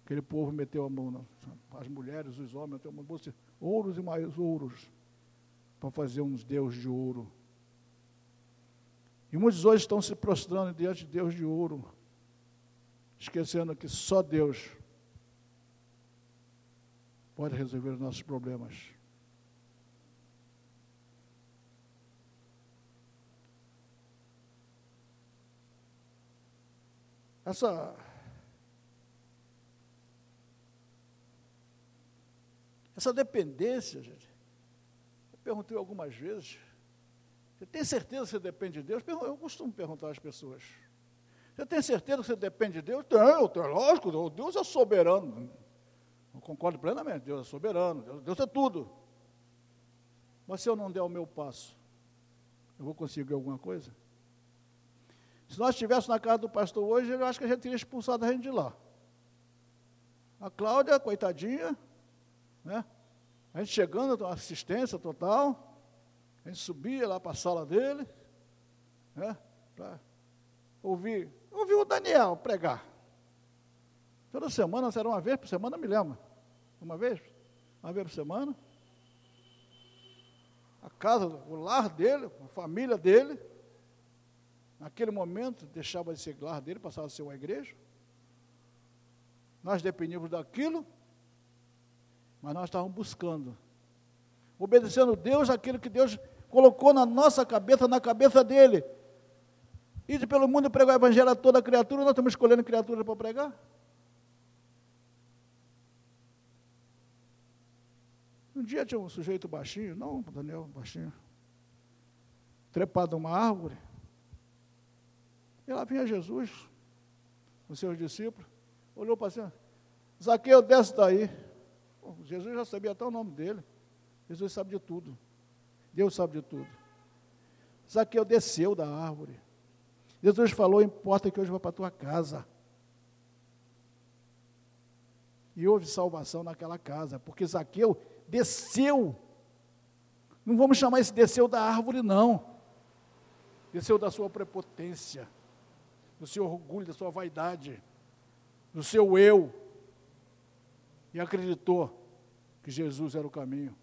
Aquele povo meteu a mão, as mulheres, os homens, meteu a mão, bolsa, ouros e mais ouros, para fazer uns deus de ouro. E muitos hoje estão se prostrando diante de Deus de ouro, esquecendo que só Deus pode resolver os nossos problemas. Essa essa dependência, gente. Eu perguntei algumas vezes. Você tem certeza que você depende de Deus? Eu costumo perguntar às pessoas. Você tem certeza que você depende de Deus? Tenho, tenho lógico, Deus é soberano. Eu concordo plenamente, Deus é soberano, Deus, é tudo. Mas se eu não der o meu passo, eu vou conseguir alguma coisa? Se nós estivéssemos na casa do pastor hoje, eu acho que a gente teria expulsado a gente de lá. A Cláudia, coitadinha, né? A gente chegando, assistência total, a gente subia lá para a sala dele, né? Para ouvir, ouvir o Daniel pregar. Toda semana, será uma vez por semana, me lembro. Uma vez? Uma vez por semana. A casa, o lar dele, a família dele, naquele momento deixava de ser lar dele, passava a ser uma igreja. Nós dependíamos daquilo, mas nós estávamos buscando, obedecendo Deus aquilo que Deus colocou na nossa cabeça, na cabeça dele. Ir pelo mundo pregar o evangelho a toda criatura, nós estamos escolhendo criatura para pregar. Um dia tinha um sujeito baixinho, não, Daniel, baixinho, trepado numa árvore, e lá vinha Jesus, com seus discípulos, olhou para cima, Zaqueu, desce daí. Jesus já sabia até o nome dele. Jesus sabe de tudo. Deus sabe de tudo. Zaqueu desceu da árvore. Jesus falou: importa que hoje vou para a tua casa. E houve salvação naquela casa, porque Zaqueu desceu Não vamos chamar esse desceu da árvore, não. Desceu da sua prepotência, do seu orgulho, da sua vaidade, do seu eu. E acreditou que Jesus era o caminho.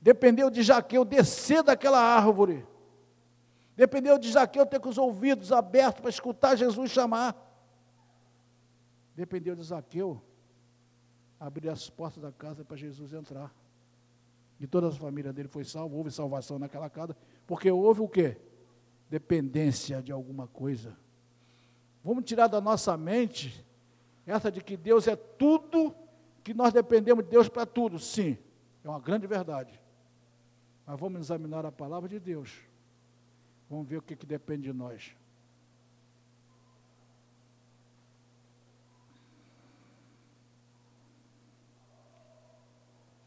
Dependeu de Jaqueu descer daquela árvore. Dependeu de Jaqueu ter com os ouvidos abertos para escutar Jesus chamar. Dependeu de Zaqueu abrir as portas da casa para Jesus entrar. E toda a família dele foi salva, houve salvação naquela casa, porque houve o quê? Dependência de alguma coisa. Vamos tirar da nossa mente essa de que Deus é tudo, que nós dependemos de Deus para tudo. Sim, é uma grande verdade. Mas vamos examinar a palavra de Deus. Vamos ver o que, que depende de nós.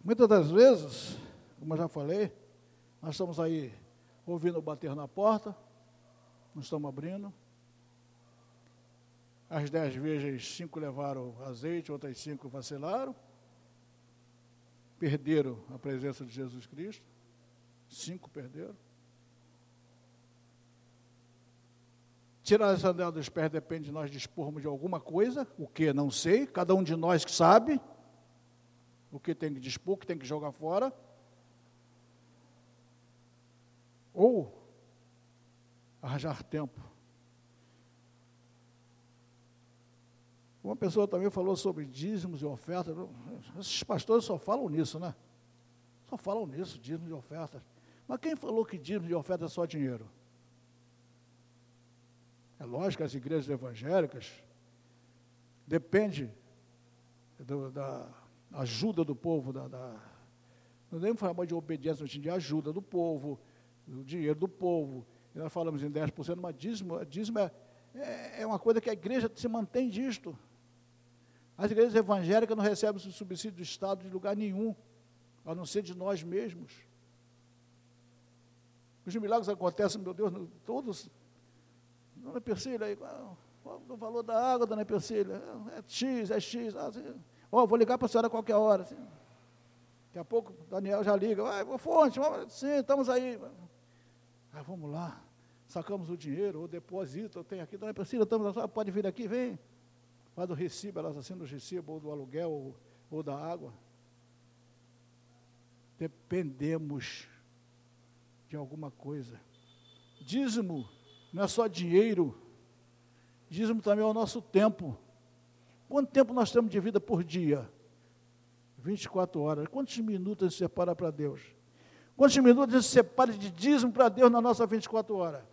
Muitas das vezes, como eu já falei, nós estamos aí ouvindo bater na porta, não estamos abrindo. As dez vezes, cinco levaram azeite, outras cinco vacilaram. Perderam a presença de Jesus Cristo. Cinco perderam. Tirar a sandália dos pés depende de nós dispormos de alguma coisa, o que não sei, cada um de nós que sabe o que tem que dispor, o que tem que jogar fora. Ou arranjar tempo. Uma pessoa também falou sobre dízimos e ofertas. Esses pastores só falam nisso, né? Só falam nisso, dízimos e ofertas. Mas quem falou que dízimos e ofertas é só dinheiro? É lógico que as igrejas evangélicas depende do, da, ajuda do povo, da, da não devemos falar de obediência, mas de ajuda do povo, do dinheiro do povo. E nós falamos em 10%, mas dízimo, dízimo é, é, é uma coisa que a igreja se mantém disto. As igrejas evangélicas não recebem subsídio do Estado de lugar nenhum, a não ser de nós mesmos. Os milagres acontecem, meu Deus, todos. Dona Persília, qual o valor da água, dona Persília? É X, é X. Ah, oh, vou ligar para a senhora a qualquer hora. Assim. Daqui a pouco o Daniel já liga. Ah, fonte, sim, estamos aí. Ah, vamos lá. Sacamos o dinheiro, ou deposito, eu tenho aqui, dona Priscila, estamos, pode vir aqui, vem. Faz o recibo, elas assinam o recibo, ou do aluguel, ou, ou da água. Dependemos de alguma coisa. Dízimo não é só dinheiro, dízimo também é o nosso tempo. Quanto tempo nós temos de vida por dia? 24 horas. Quantos minutos gente separa para Deus? Quantos minutos gente separa de dízimo para Deus na nossa 24 horas?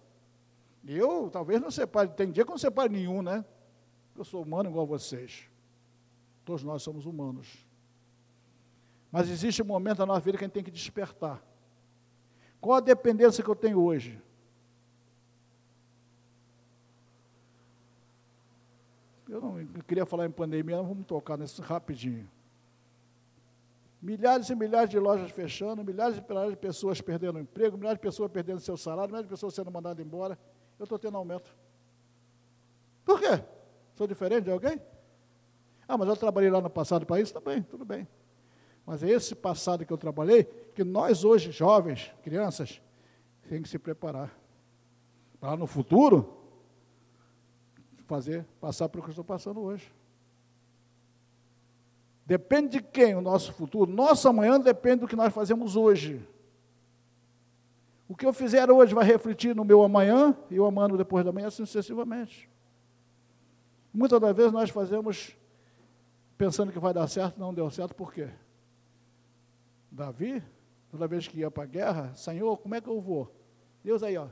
Eu talvez não separe, tem dia que eu não separe nenhum, né? Eu sou humano igual a vocês. Todos nós somos humanos. Mas existe um momento na nossa vida que a gente tem que despertar. Qual a dependência que eu tenho hoje? Eu não eu queria falar em pandemia, não vamos tocar nisso rapidinho. Milhares e milhares de lojas fechando, milhares e milhares de pessoas perdendo emprego, milhares de pessoas perdendo seu salário, milhares de pessoas sendo mandadas embora. Eu estou tendo aumento. Por quê? Sou diferente de alguém? Ah, mas eu trabalhei lá no passado para isso também, tudo bem. Mas é esse passado que eu trabalhei que nós hoje, jovens, crianças, tem que se preparar. Para no futuro, fazer, passar pelo que eu estou passando hoje. Depende de quem o nosso futuro? Nosso amanhã depende do que nós fazemos hoje. O que eu fizer hoje vai refletir no meu amanhã e o amanhã depois da manhã, assim sucessivamente. Muitas das vezes nós fazemos pensando que vai dar certo, não deu certo, por quê? Davi, toda vez que ia para a guerra, Senhor, como é que eu vou? Deus aí, ó,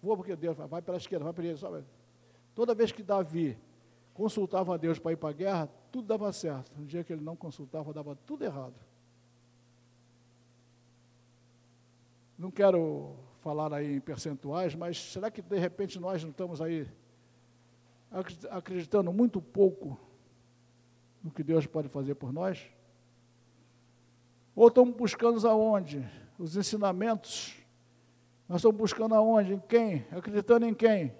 vou porque Deus vai pela esquerda, vai para a direita, Toda vez que Davi consultava a Deus para ir para a guerra, tudo dava certo. No dia que ele não consultava, dava tudo errado. Não quero falar aí em percentuais, mas será que de repente nós não estamos aí acreditando muito pouco no que Deus pode fazer por nós? Ou estamos buscando aonde? Os ensinamentos. Nós estamos buscando aonde? Em quem? Acreditando em quem?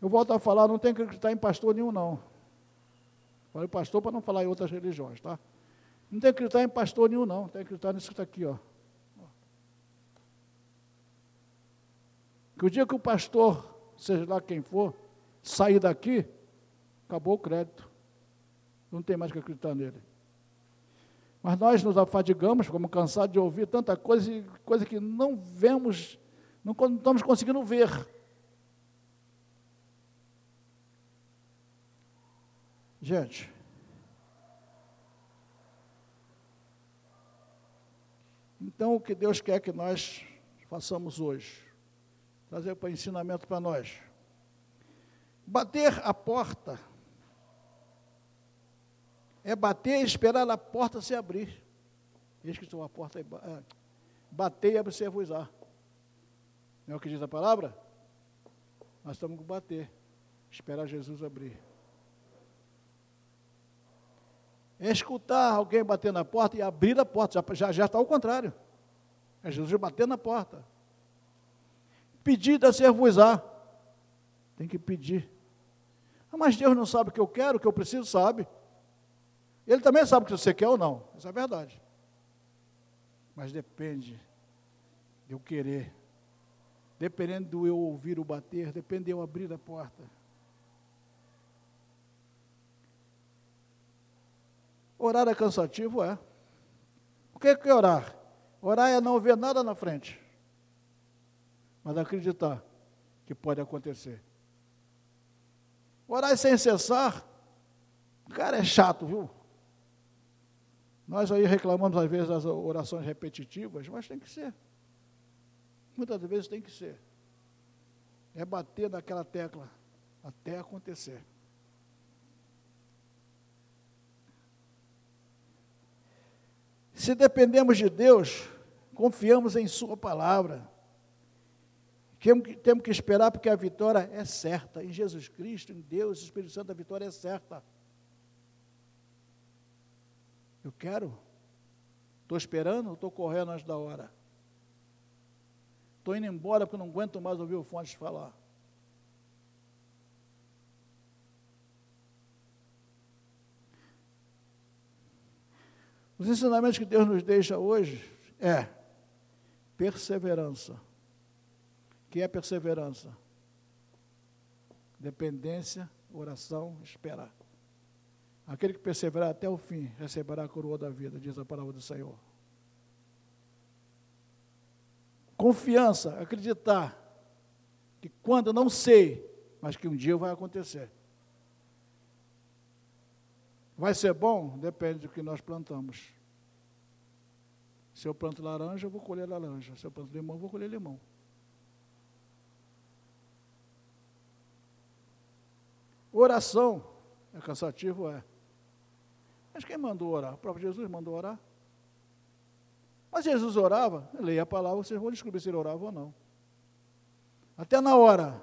Eu volto a falar, não tem que acreditar em pastor nenhum, não. Falei pastor para não falar em outras religiões, tá? Não tem que acreditar em pastor nenhum, não. Tem que acreditar nisso que está aqui, ó. Que o dia que o pastor, seja lá quem for, sair daqui, acabou o crédito. Não tem mais que acreditar nele. Mas nós nos afadigamos, ficamos cansados de ouvir tanta coisa, coisa que não vemos, não estamos conseguindo ver. Gente, então o que Deus quer que nós façamos hoje? Trazer para ensinamento para nós. Bater a porta é bater e esperar a porta se abrir. Eis que estou a porta, é, bater e abrir-se-vos-á. Não é o que diz a palavra? Nós estamos que bater, esperar Jesus abrir. É escutar alguém bater na porta e abrir a porta, já, já está ao contrário. É Jesus bater na porta. Pedir a ser-vos-á. Tem que pedir. Ah, mas Deus não sabe o que eu quero, o que eu preciso, sabe. Ele também sabe o que você quer ou não. Isso é verdade. Mas depende de eu querer. Dependendo do eu ouvir o bater, depende de eu abrir a porta. Orar é cansativo? É. O que é orar? Orar é não ver nada na frente, mas acreditar que pode acontecer. Orar sem cessar, cara, é chato, viu? Nós aí reclamamos às vezes das orações repetitivas, mas tem que ser. Muitas vezes tem que ser. É bater naquela tecla até acontecer. Se dependemos de Deus, confiamos em Sua palavra. Temos que esperar porque a vitória é certa. Em Jesus Cristo, em Deus, Espírito Santo, a vitória é certa. Eu quero. Estou esperando, estou correndo antes da hora. Estou indo embora porque não aguento mais ouvir o Fontes falar. Os ensinamentos que Deus nos deixa hoje é perseverança. Que é perseverança? Dependência, oração, esperar. Aquele que perseverar até o fim receberá a coroa da vida, diz a palavra do Senhor. Confiança, acreditar que quando não sei, mas que um dia vai acontecer. Vai ser bom? Depende do que nós plantamos. Se eu planto laranja, eu vou colher laranja. Se eu planto limão, eu vou colher limão. Oração é cansativo? É. Mas quem mandou orar? O próprio Jesus mandou orar. Mas Jesus orava, leia a palavra, vocês vão descobrir se ele orava ou não. Até na hora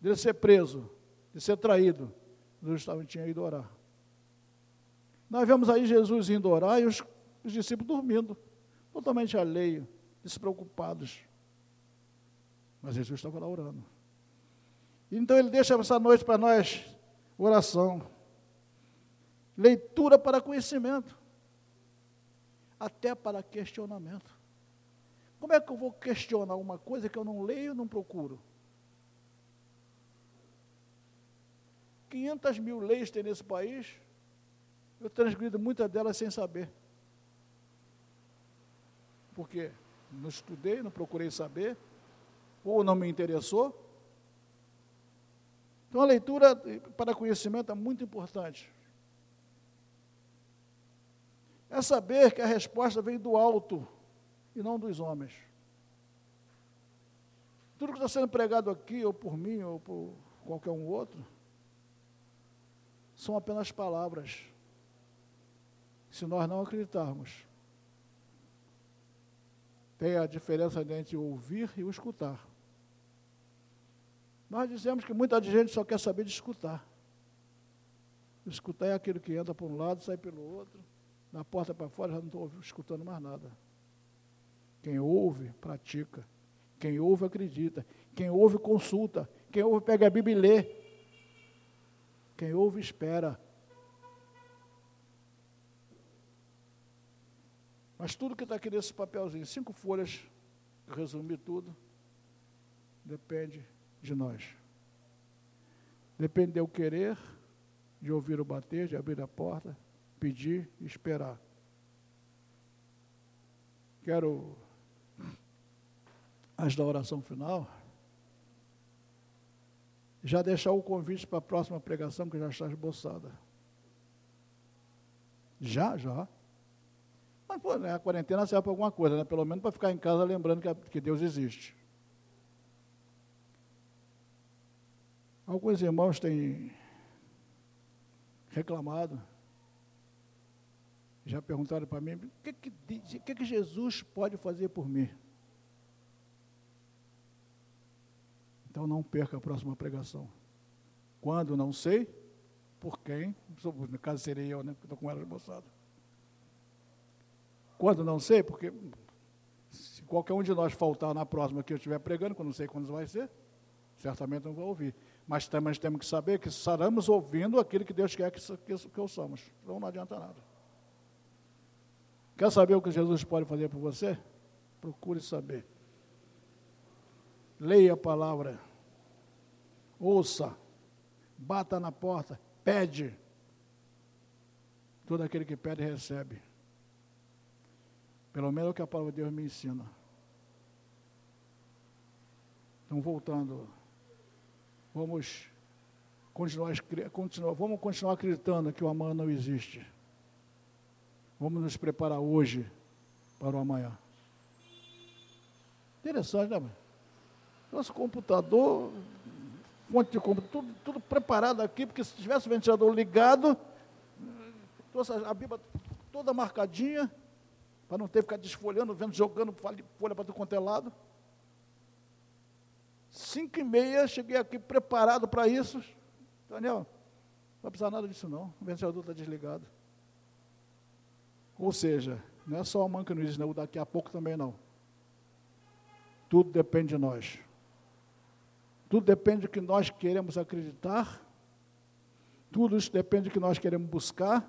de ser preso, de ser traído, Jesus tinha ido orar. Nós vemos aí Jesus indo orar e os, os discípulos dormindo, totalmente alheio, despreocupados. Mas Jesus estava lá orando. Então ele deixa essa noite para nós oração, leitura para conhecimento, até para questionamento. Como é que eu vou questionar uma coisa que eu não leio e não procuro? 500 mil leis tem nesse país, eu transgrido muitas delas sem saber. Porque não estudei, não procurei saber, ou não me interessou. Então a leitura para conhecimento é muito importante. É saber que a resposta vem do alto e não dos homens. Tudo que está sendo pregado aqui, ou por mim, ou por qualquer um outro, são apenas palavras se nós não acreditarmos. Tem a diferença entre ouvir e o escutar. Nós dizemos que muita gente só quer saber de escutar. Escutar é aquilo que entra por um lado, sai pelo outro, na porta para fora, já não estou escutando mais nada. Quem ouve, pratica. Quem ouve, acredita. Quem ouve, consulta. Quem ouve, pega a Bíblia e lê. Quem ouve, espera. Mas tudo que está aqui nesse papelzinho, cinco folhas, resumir tudo, depende de nós. Depende de eu querer, de ouvir o bater, de abrir a porta, pedir e esperar. Quero, antes da oração final, já deixar o convite para a próxima pregação, que já está esboçada. Já, já. Mas, pô, né, a quarentena serve para alguma coisa, né? Pelo menos para ficar em casa lembrando que, que Deus existe. Alguns irmãos têm reclamado, já perguntaram para mim, o que, que, que, que Jesus pode fazer por mim? Então não perca a próxima pregação. Quando, não sei. Por quem? No caso serei eu, né? Porque estou com ela esboçada. Quando, não sei, porque se qualquer um de nós faltar na próxima que eu estiver pregando, eu não sei quando vai ser, certamente não vou ouvir. Mas também temos que saber que estaremos ouvindo aquilo que Deus quer que, que, que eu somos. Então não adianta nada. Quer saber o que Jesus pode fazer por você? Procure saber leia a palavra, ouça, bata na porta, pede. Todo aquele que pede, recebe. Pelo menos é o que a palavra de Deus me ensina. Então, voltando, vamos continuar, continuar, vamos continuar acreditando que o amanhã não existe. Vamos nos preparar hoje para o amanhã. Interessante, né? Nosso computador, fonte de computador, tudo, tudo preparado aqui, porque se tivesse o ventilador ligado, a Bíblia toda marcadinha, para não ter que ficar desfolhando, vendo, jogando folha para todo quanto é lado. Cinco e meia, cheguei aqui preparado para isso. Daniel, não vai precisar nada disso não, o ventilador está desligado. Ou seja, não é só a mãe que não existe, não, daqui a pouco também não. Tudo depende de nós. Tudo depende do que nós queremos acreditar, tudo isso depende do que nós queremos buscar,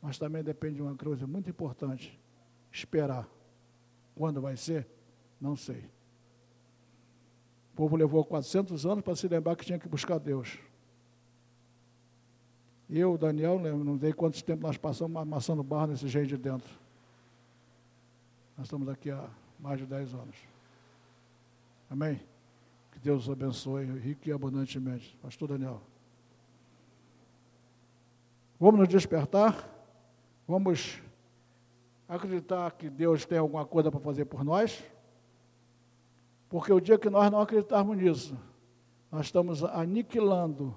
mas também depende de uma coisa muito importante: esperar. Quando vai ser? Não sei. O povo levou 400 anos para se lembrar que tinha que buscar Deus. Eu, Daniel, não sei quanto tempo nós passamos amassando barro nesse jeito de dentro. Nós estamos aqui há mais de 10 anos. Amém? Que Deus os abençoe rico e abundantemente. Pastor Daniel. Vamos nos despertar. Vamos acreditar que Deus tem alguma coisa para fazer por nós. Porque o dia que nós não acreditarmos nisso, nós estamos aniquilando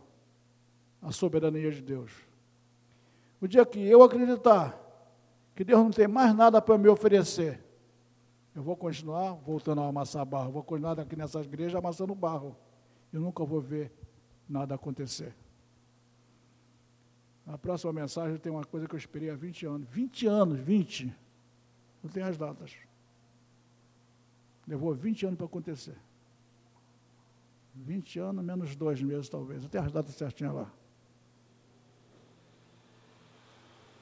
a soberania de Deus. O dia que eu acreditar que Deus não tem mais nada para me oferecer, eu vou continuar voltando a amassar barro, vou continuar aqui nessas igrejas amassando barro. Eu nunca vou ver nada acontecer. Na próxima mensagem tem uma coisa que eu esperei há 20 anos. 20 anos, 20. Não tem as datas. Levou 20 anos para acontecer. 20 anos menos dois meses, talvez. Tenho as datas certinhas lá.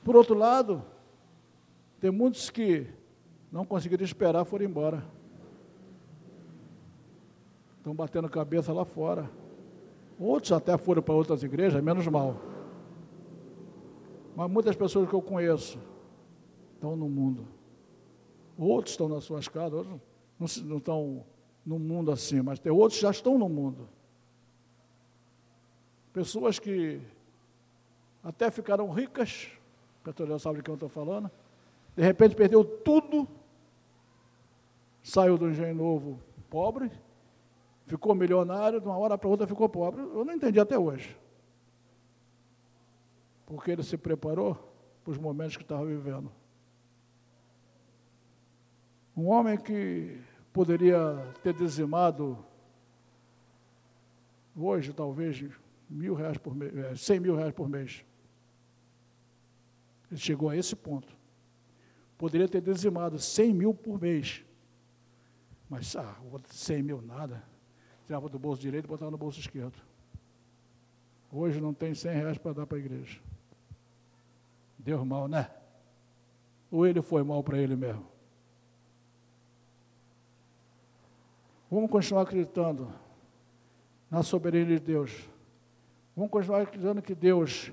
Por outro lado, tem muitos que não conseguiram esperar, foram embora. Estão batendo cabeça lá fora. Outros até foram para outras igrejas, menos mal. Mas muitas pessoas que eu conheço estão no mundo. Outros estão nas suas casas, outros não, estão no mundo assim, mas tem outros que já estão no mundo. Pessoas que até ficaram ricas, o Petrolão sabe de quem eu estou falando, de repente perdeu tudo saiu do engenho novo pobre, ficou milionário, de uma hora para outra ficou pobre. Eu não entendi até hoje. Porque ele se preparou para os momentos que estava vivendo. Um homem que poderia ter dizimado hoje talvez mil reais por mês, é, cem mil reais por mês. Ele chegou a esse ponto. Poderia ter dizimado cem mil por mês. Mas, ah, 100 mil nada. Tirava do bolso direito e botava no bolso esquerdo. Hoje não tem 100 reais para dar para a igreja. Deu mal, né? Ou ele foi mal para ele mesmo? Vamos continuar acreditando na soberania de Deus. Vamos continuar acreditando que Deus,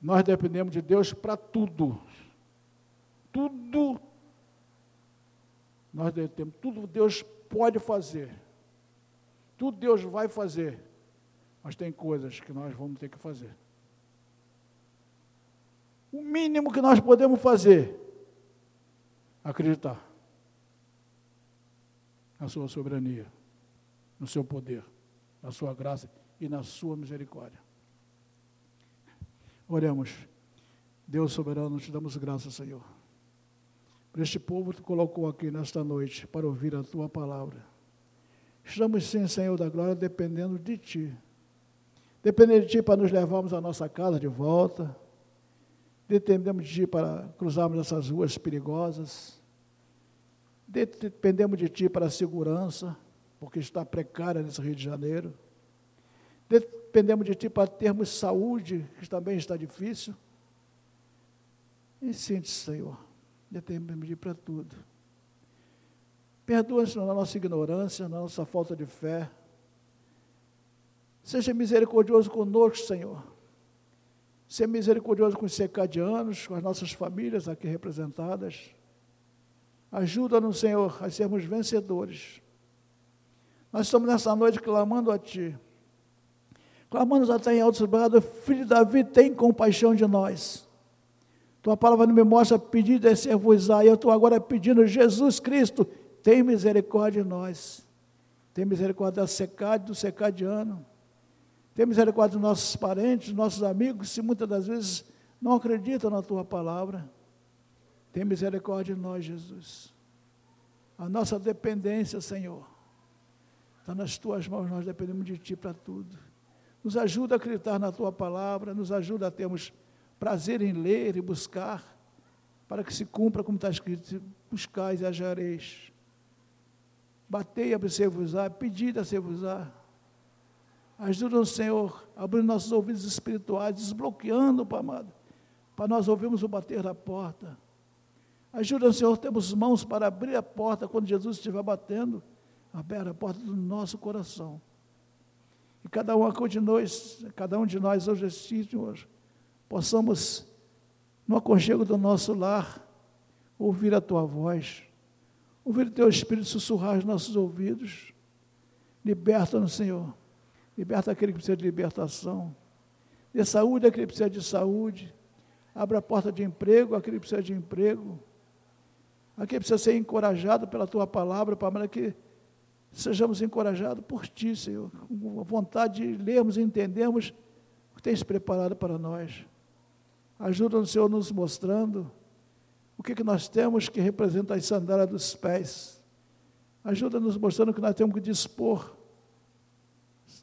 nós dependemos de Deus para tudo. Tudo, nós dependemos, tudo Deus pode fazer. Tudo Deus vai fazer. Mas tem coisas que nós vamos ter que fazer. O mínimo que nós podemos fazer, acreditar na sua soberania, no seu poder, na sua graça e na sua misericórdia. Oremos. Deus soberano, te damos graças, Senhor. Por este povo que colocou aqui nesta noite para ouvir a tua palavra. Estamos sim, Senhor da glória, dependendo de ti. Dependendo de ti para nos levarmos à nossa casa de volta. Dependemos de ti para cruzarmos essas ruas perigosas. Dependemos de Ti para a segurança, porque está precária nesse Rio de Janeiro. Dependemos de Ti para termos saúde, que também está difícil. E sim, Senhor, dependemos de Ti para tudo. Perdoa-nos na nossa ignorância, na nossa falta de fé. Seja misericordioso conosco, Senhor. Seja misericordioso com os secadianos, com as nossas famílias aqui representadas. Ajuda-nos, Senhor, a sermos vencedores. Nós estamos nessa noite clamando a Ti. Clamando até em altos brados, Filho de Davi, tem compaixão de nós. Tua palavra não me mostra pedido é ser-vos-á, eu estou agora pedindo, Jesus Cristo, tem misericórdia de nós. Tem misericórdia da secade, do secadiano. Tem misericórdia dos nossos parentes, dos nossos amigos, se muitas das vezes não acreditam na Tua palavra. Tem misericórdia de nós, Jesus. A nossa dependência, Senhor, está nas tuas mãos, nós dependemos de Ti para tudo. Nos ajuda a acreditar na Tua palavra, nos ajuda a termos prazer em ler e buscar, para que se cumpra como está escrito: buscais e achareis. Batei a ser-vos-á, pedida a ser-vos-á. Ajuda-nos, Senhor, abrindo nossos ouvidos espirituais, desbloqueando, Pai amado, para nós ouvirmos o bater da porta Ajuda, Senhor, temos mãos para abrir a porta quando Jesus estiver batendo, abrir a porta do nosso coração. E cada um de nós, cada um de nós hoje, Senhor, possamos, no aconchego do nosso lar, ouvir a tua voz, ouvir o teu Espírito sussurrar nos nossos ouvidos. Liberta-nos, Senhor. Liberta aquele que precisa de libertação. Dê saúde aquele que precisa de saúde. Abra a porta de emprego aquele que precisa de emprego. Aqui precisa ser encorajado pela tua palavra, para que sejamos encorajados por ti, Senhor, com vontade de lermos e entendermos o que tens preparado para nós. Ajuda-nos, Senhor, nos mostrando o que, que nós temos que representa as sandálias dos pés. Ajuda-nos mostrando o que nós temos que dispor.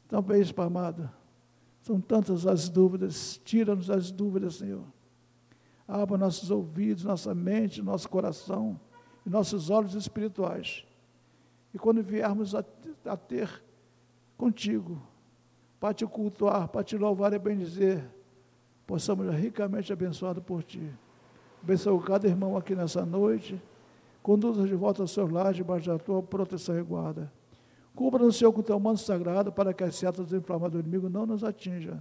Talvez, Pai amado, são tantas as dúvidas, tira-nos as dúvidas, Senhor. Abra nossos ouvidos, nossa mente, nosso coração nossos olhos espirituais. E quando viermos a, a ter contigo, para te cultuar, para te louvar e bendizer, possamos ricamente abençoados por ti. Abençoa cada irmão aqui nessa noite. Conduza de volta ao seu lar, debaixo da tua proteção e guarda. Cubra no Senhor com o teu manto sagrado, para que as setas inflamadas do inimigo não nos atinjam.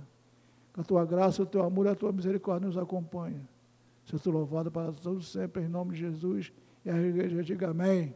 Que a tua graça, o teu amor e a tua misericórdia nos acompanhem. Seja louvado para todos sempre, em nome de Jesus. E a igreja diga amém.